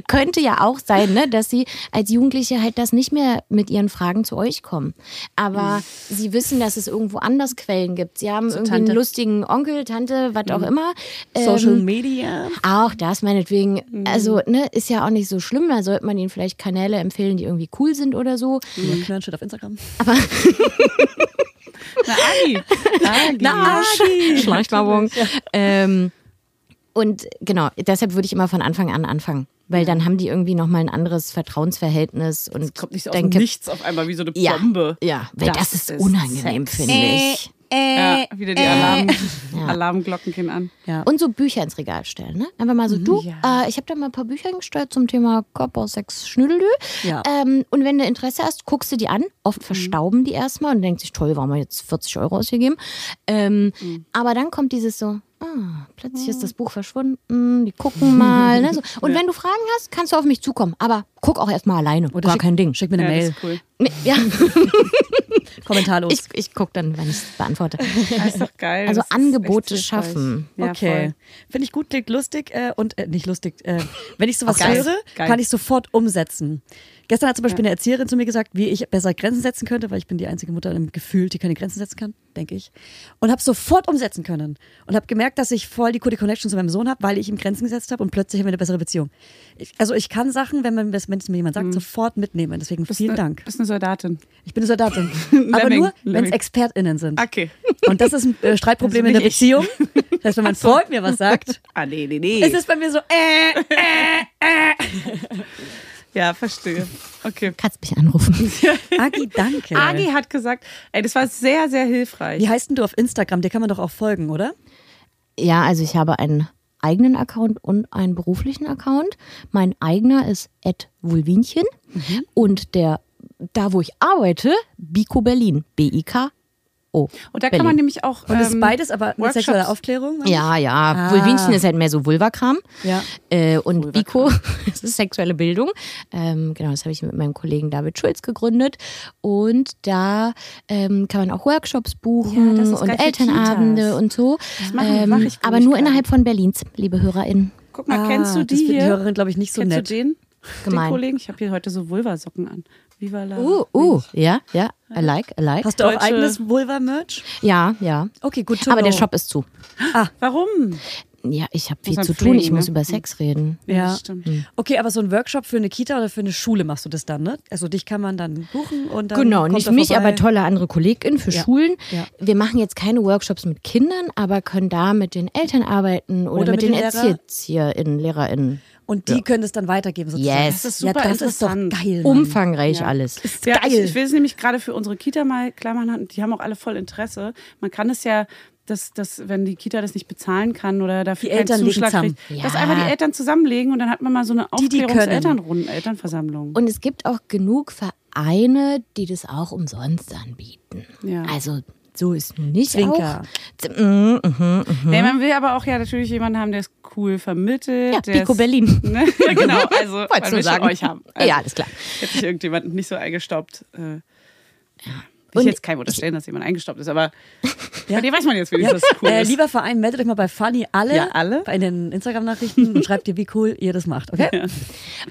könnte ja auch sein, ne, dass sie als Jugendliche halt das nicht mehr mit ihren Fragen zu euch kommen. Aber sie wissen, dass es irgendwo anders Quellen gibt. Sie haben irgendwie Tante. einen lustigen Onkel, Tante, was auch immer. Social Ähm, Media. auch das meinetwegen, also ne, ist ja auch nicht so schlimm. Da sollte man ihnen vielleicht Kanäle empfehlen, die irgendwie cool sind oder so. Mhm. Knörnschritt auf Instagram. Na, Agi. Agi. Na, Schleichwerbung. Ähm, und genau, deshalb würde ich immer von Anfang an anfangen. Weil dann haben die irgendwie nochmal ein anderes Vertrauensverhältnis und Kommt nicht so aus denke, dem Nichts auf einmal wie so eine ja, Bombe. ja, weil das, ist, ist unangenehm, finde ich. Ja, wieder die Alarm, Alarmglocken gehen an. Ja. Und so Bücher ins Regal stellen, ne? Einfach mal so, du, Ja. äh, ich habe da mal ein paar Bücher gestellt zum Thema Körper, Sex, Schnüdeldü. Ja. Ähm, und wenn du Interesse hast, guckst du die an. Oft verstauben die erstmal und denkst sich, toll, warum haben wir jetzt 40 Euro ausgegeben? Ähm, Aber dann kommt dieses so, ah, plötzlich ist das Buch verschwunden, die gucken mal. Ne? So. Und wenn du Fragen hast, kannst du auf mich zukommen. Aber guck auch erstmal alleine. Oder Gar schick, kein Ding. Schick mir eine Ja, das Mail. ist cool. Ja, Kommentarlos. ich, ich gucke dann, wenn ich es beantworte. Das ist doch geil. Also Das Angebote schaffen. Ja, okay. Finde ich gut, klingt lustig äh, und äh, nicht lustig. Äh, wenn ich sowas Geil. höre, Geil. kann ich sofort umsetzen. Gestern hat zum Beispiel eine Erzieherin zu mir gesagt, wie ich besser Grenzen setzen könnte, weil ich bin die einzige Mutter im Gefühl, die keine Grenzen setzen kann, denke ich. Und habe sofort umsetzen können. Und habe gemerkt, dass ich voll die gute Connection zu meinem Sohn habe, weil ich ihm Grenzen gesetzt habe und plötzlich haben wir eine bessere Beziehung. Ich, also ich kann Sachen, wenn, man, wenn es mir jemand sagt, sofort mitnehmen. Deswegen Bist vielen eine, Dank. Bist eine Soldatin. Ich bin eine Soldatin. Aber nur, wenn es. ExpertInnen sind. Okay. Und das ist ein äh, Streitproblem Also in der ich. Beziehung. Das heißt, wenn mein Freund mir was sagt, Ah, nee, nee, nee. ist es bei mir so, äh, ja, verstehe. Okay. Kannst mich anrufen. Agi, danke. Agi hat gesagt, ey, das war sehr, sehr hilfreich. Wie heißt denn du auf Instagram? Dir kann man doch auch folgen, oder? Ja, also ich habe einen eigenen Account und einen beruflichen Account. Mein eigener ist @vulvinchen und der da wo ich arbeite, Biko Berlin, B I K O. Und da Berlin. kann man nämlich auch. Und ist ähm, beides aber mit Workshops. sexueller Aufklärung? Ja, ja, Ah. Vulvinchen ist halt mehr so Vulva-Kram. Ja. Äh, und Biko, das ist sexuelle Bildung. Ähm, genau, das habe ich mit meinem Kollegen David Schulz gegründet. Und da ähm, kann man auch Workshops buchen Ja, das ist und Elternabende Kitas. und so. Das machen- mach ich für aber nur gerade. innerhalb von Berlins, liebe HörerInnen. Guck mal, kennst du Ah, die das wird die? Hörerin, glaube ich, nicht so kennst nett. du den? Gemein. Den Kollegen? Ich habe hier heute so Vulva-Socken an. Viva la. Uh, uh, ja, ja, I like, I like. Hast du auch Deutsche- eigenes Vulva-Merch? Ja, ja. Okay, gut Aber der know. Shop ist zu. Warum? Ja, ich habe viel zu tun. pflegen, Ich muss ne? über Sex reden. Ja, stimmt. Okay, aber so ein Workshop für eine Kita oder für eine Schule machst du das dann, ne? Also dich kann man dann buchen und dann Genau, kommt nicht mich, vorbei. aber tolle andere KollegInnen für Ja. Schulen. Ja. Wir machen jetzt keine Workshops mit Kindern, aber können da mit den Eltern arbeiten oder, Oder mit, mit den den Lehrer- ErzieherInnen, LehrerInnen. Und die können es dann weitergeben sozusagen. Yes. Das ist ja, super das ist doch interessant. geil. Mann. Umfangreich alles. Ja, geil. Ich, ich will es nämlich gerade für unsere Kita mal klar machen, die haben auch alle voll Interesse. Man kann es ja, dass, dass, wenn die Kita das nicht bezahlen kann oder dafür Die keinen Eltern Zuschlag kriegt, Ja. dass einfach die Eltern zusammenlegen und dann hat man mal so eine Die, die können. Aufklärungs-Elternrunden, Elternversammlung. Und es gibt auch genug Vereine, die das auch umsonst anbieten. Ja. Also so ist nun nicht Zwinker. auch. Mm, mhm, mhm. Nee, man will aber auch ja natürlich jemanden haben, der es cool vermittelt. Ja, Pico Berlin. Ne? Ja, genau, also man Wolltest schon sagen. euch haben. Also, ja, alles klar. Jetzt sich irgendjemand nicht so eingestaubt. Äh, will Und ich jetzt keinem unterstellen, dass jemand eingestaubt ist, aber bei dir weiß man jetzt, wie Ja. das cool äh, ist. lieber Verein, meldet euch mal bei Funny alle, Ja, alle. bei den Instagram-Nachrichten und schreibt dir, wie cool ihr das macht, okay?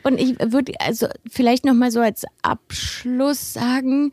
Und ich würde also vielleicht noch mal so als Abschluss sagen,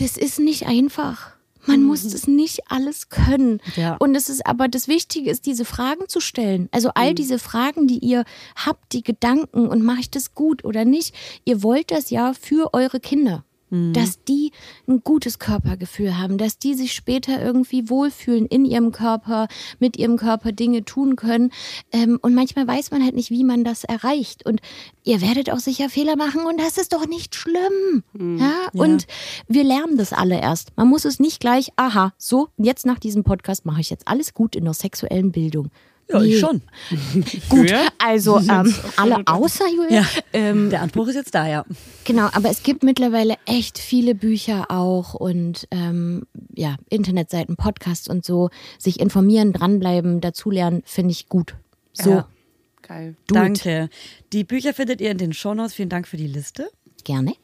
das ist nicht einfach. Man muss es nicht alles können. Ja. Und es ist aber das Wichtige ist, diese Fragen zu stellen. Also all diese Fragen, die ihr habt, die Gedanken und mache ich das gut oder nicht. Ihr wollt das ja für eure Kinder. Dass die ein gutes Körpergefühl haben, dass die sich später irgendwie wohlfühlen in ihrem Körper, mit ihrem Körper Dinge tun können. Ähm, und manchmal weiß man halt nicht, wie man das erreicht. Und ihr werdet auch sicher Fehler machen und das ist doch nicht schlimm. Ja? Und wir lernen das alle erst. Man muss es nicht gleich, aha, so, jetzt nach diesem Podcast mache ich jetzt alles gut in der sexuellen Bildung. Ja, ich schon. Gut, also ähm, alle außer Julia. Ja. Ähm, Der Anspruch ist jetzt da, ja. Genau, aber es gibt mittlerweile echt viele Bücher auch und ähm, ja, Internetseiten, Podcasts und so. Sich informieren, dranbleiben, dazulernen, finde ich gut. So, Ja. Geil. do it. Danke. Die Bücher findet ihr in den Shownotes. Vielen Dank für die Liste. Gerne.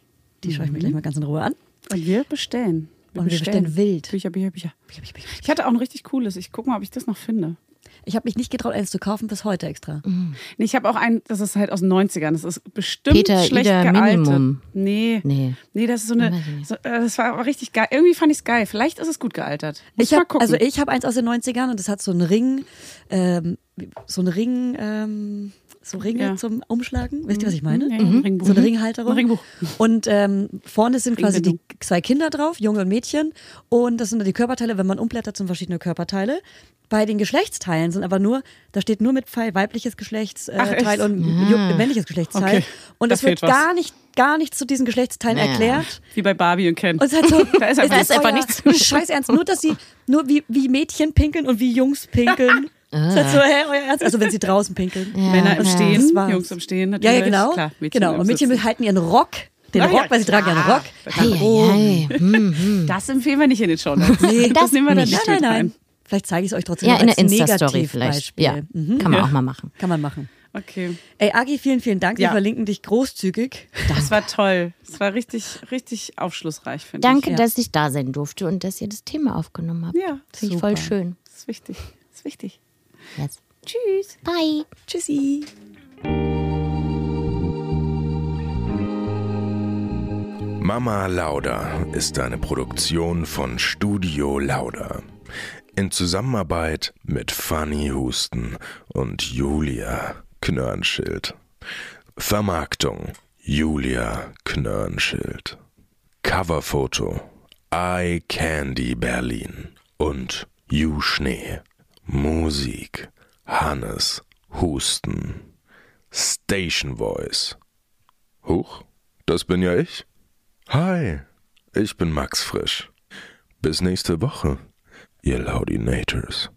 Die schaue ich mir gleich mal ganz in Ruhe an. Und wir bestellen. Und wir bestellen wild. Bücher, Bücher, Bücher. Ich hatte auch ein richtig cooles. Ich gucke mal, ob ich das noch finde. Ich habe mich nicht getraut, eins zu kaufen, bis heute extra. Nee, ich habe auch einen, das ist halt aus den 90ern. Das ist bestimmt Peter schlecht Ida gealtert. Minimum. Nee. Nee. Nee, das ist so eine. So, äh, das war aber richtig geil. Irgendwie fand ich es geil. Vielleicht ist es gut gealtert. Muss Ich mal hab, gucken. also ich habe eins aus den 90ern und das hat so einen Ring, ähm, so einen Ring, ähm, so Ringe Ja. zum Umschlagen. Wisst ihr, was ich meine? Ja, Ringbuch. So eine Ringhalterung. Ein Ringbuch. Und ähm, vorne sind quasi die zwei Kinder drauf, Junge und Mädchen. Und das sind dann die Körperteile, wenn man umblättert, sind verschiedene Körperteile. Bei den Geschlechtsteilen sind aber nur, da steht nur mit Pfeil weibliches Geschlechtsteil äh, und ju- männliches Geschlechtsteil. Okay, Und es wird gar nicht, gar nichts zu diesen Geschlechtsteilen Naja. erklärt. Wie bei Barbie und Ken. Und es ist halt so, Da ist einfach nichts. einfach nichts. Scheiß ernst, nur dass sie, nur wie, wie Mädchen pinkeln und wie Jungs pinkeln. Das ist halt so, hä, euer Ernst? Also wenn sie draußen pinkeln. Ja, Männer im ja. Stehen, Das. Jungs im Stehen Ja, natürlich. ja, genau. Klar, Mädchen genau. Und Mädchen Sitzen. halten ihren Rock, den Ah, ja, Rock, weil sie tragen ja einen Rock. Ei, ei, ei. Hm, hm. Das empfehlen wir nicht in den Shownotes. Nee, das, das nehmen wir dann nicht. nicht Nein, nein, nein. Vielleicht zeige ich es euch trotzdem Ja, in der als Insta-Story vielleicht. Negativbeispiel. Ja, Mhm. kann man Ja. auch mal machen. Kann man machen. Okay. Ey, Agi, vielen, vielen Dank. Wir Ja. verlinken dich großzügig. Das war toll. Das war richtig, richtig aufschlussreich, finde ich. Danke, Ja. dass ich da sein durfte und dass ihr das Thema aufgenommen habt. Ja, Finde ich voll schön. Das ist wichtig. Das ist wichtig. Yes. Tschüss. Bye. Tschüssi. Mama Lauda ist eine Produktion von Studio Lauda. In Zusammenarbeit mit Fanny Husten und Julia Knörnschild. Vermarktung Julia Knörnschild. Coverfoto Eye Candy Berlin und You Schnee. Musik Hannes Husten. Station Voice. Huch, das bin ja ich. Hi, ich bin Max Frisch. Bis nächste Woche, ihr Laudinators.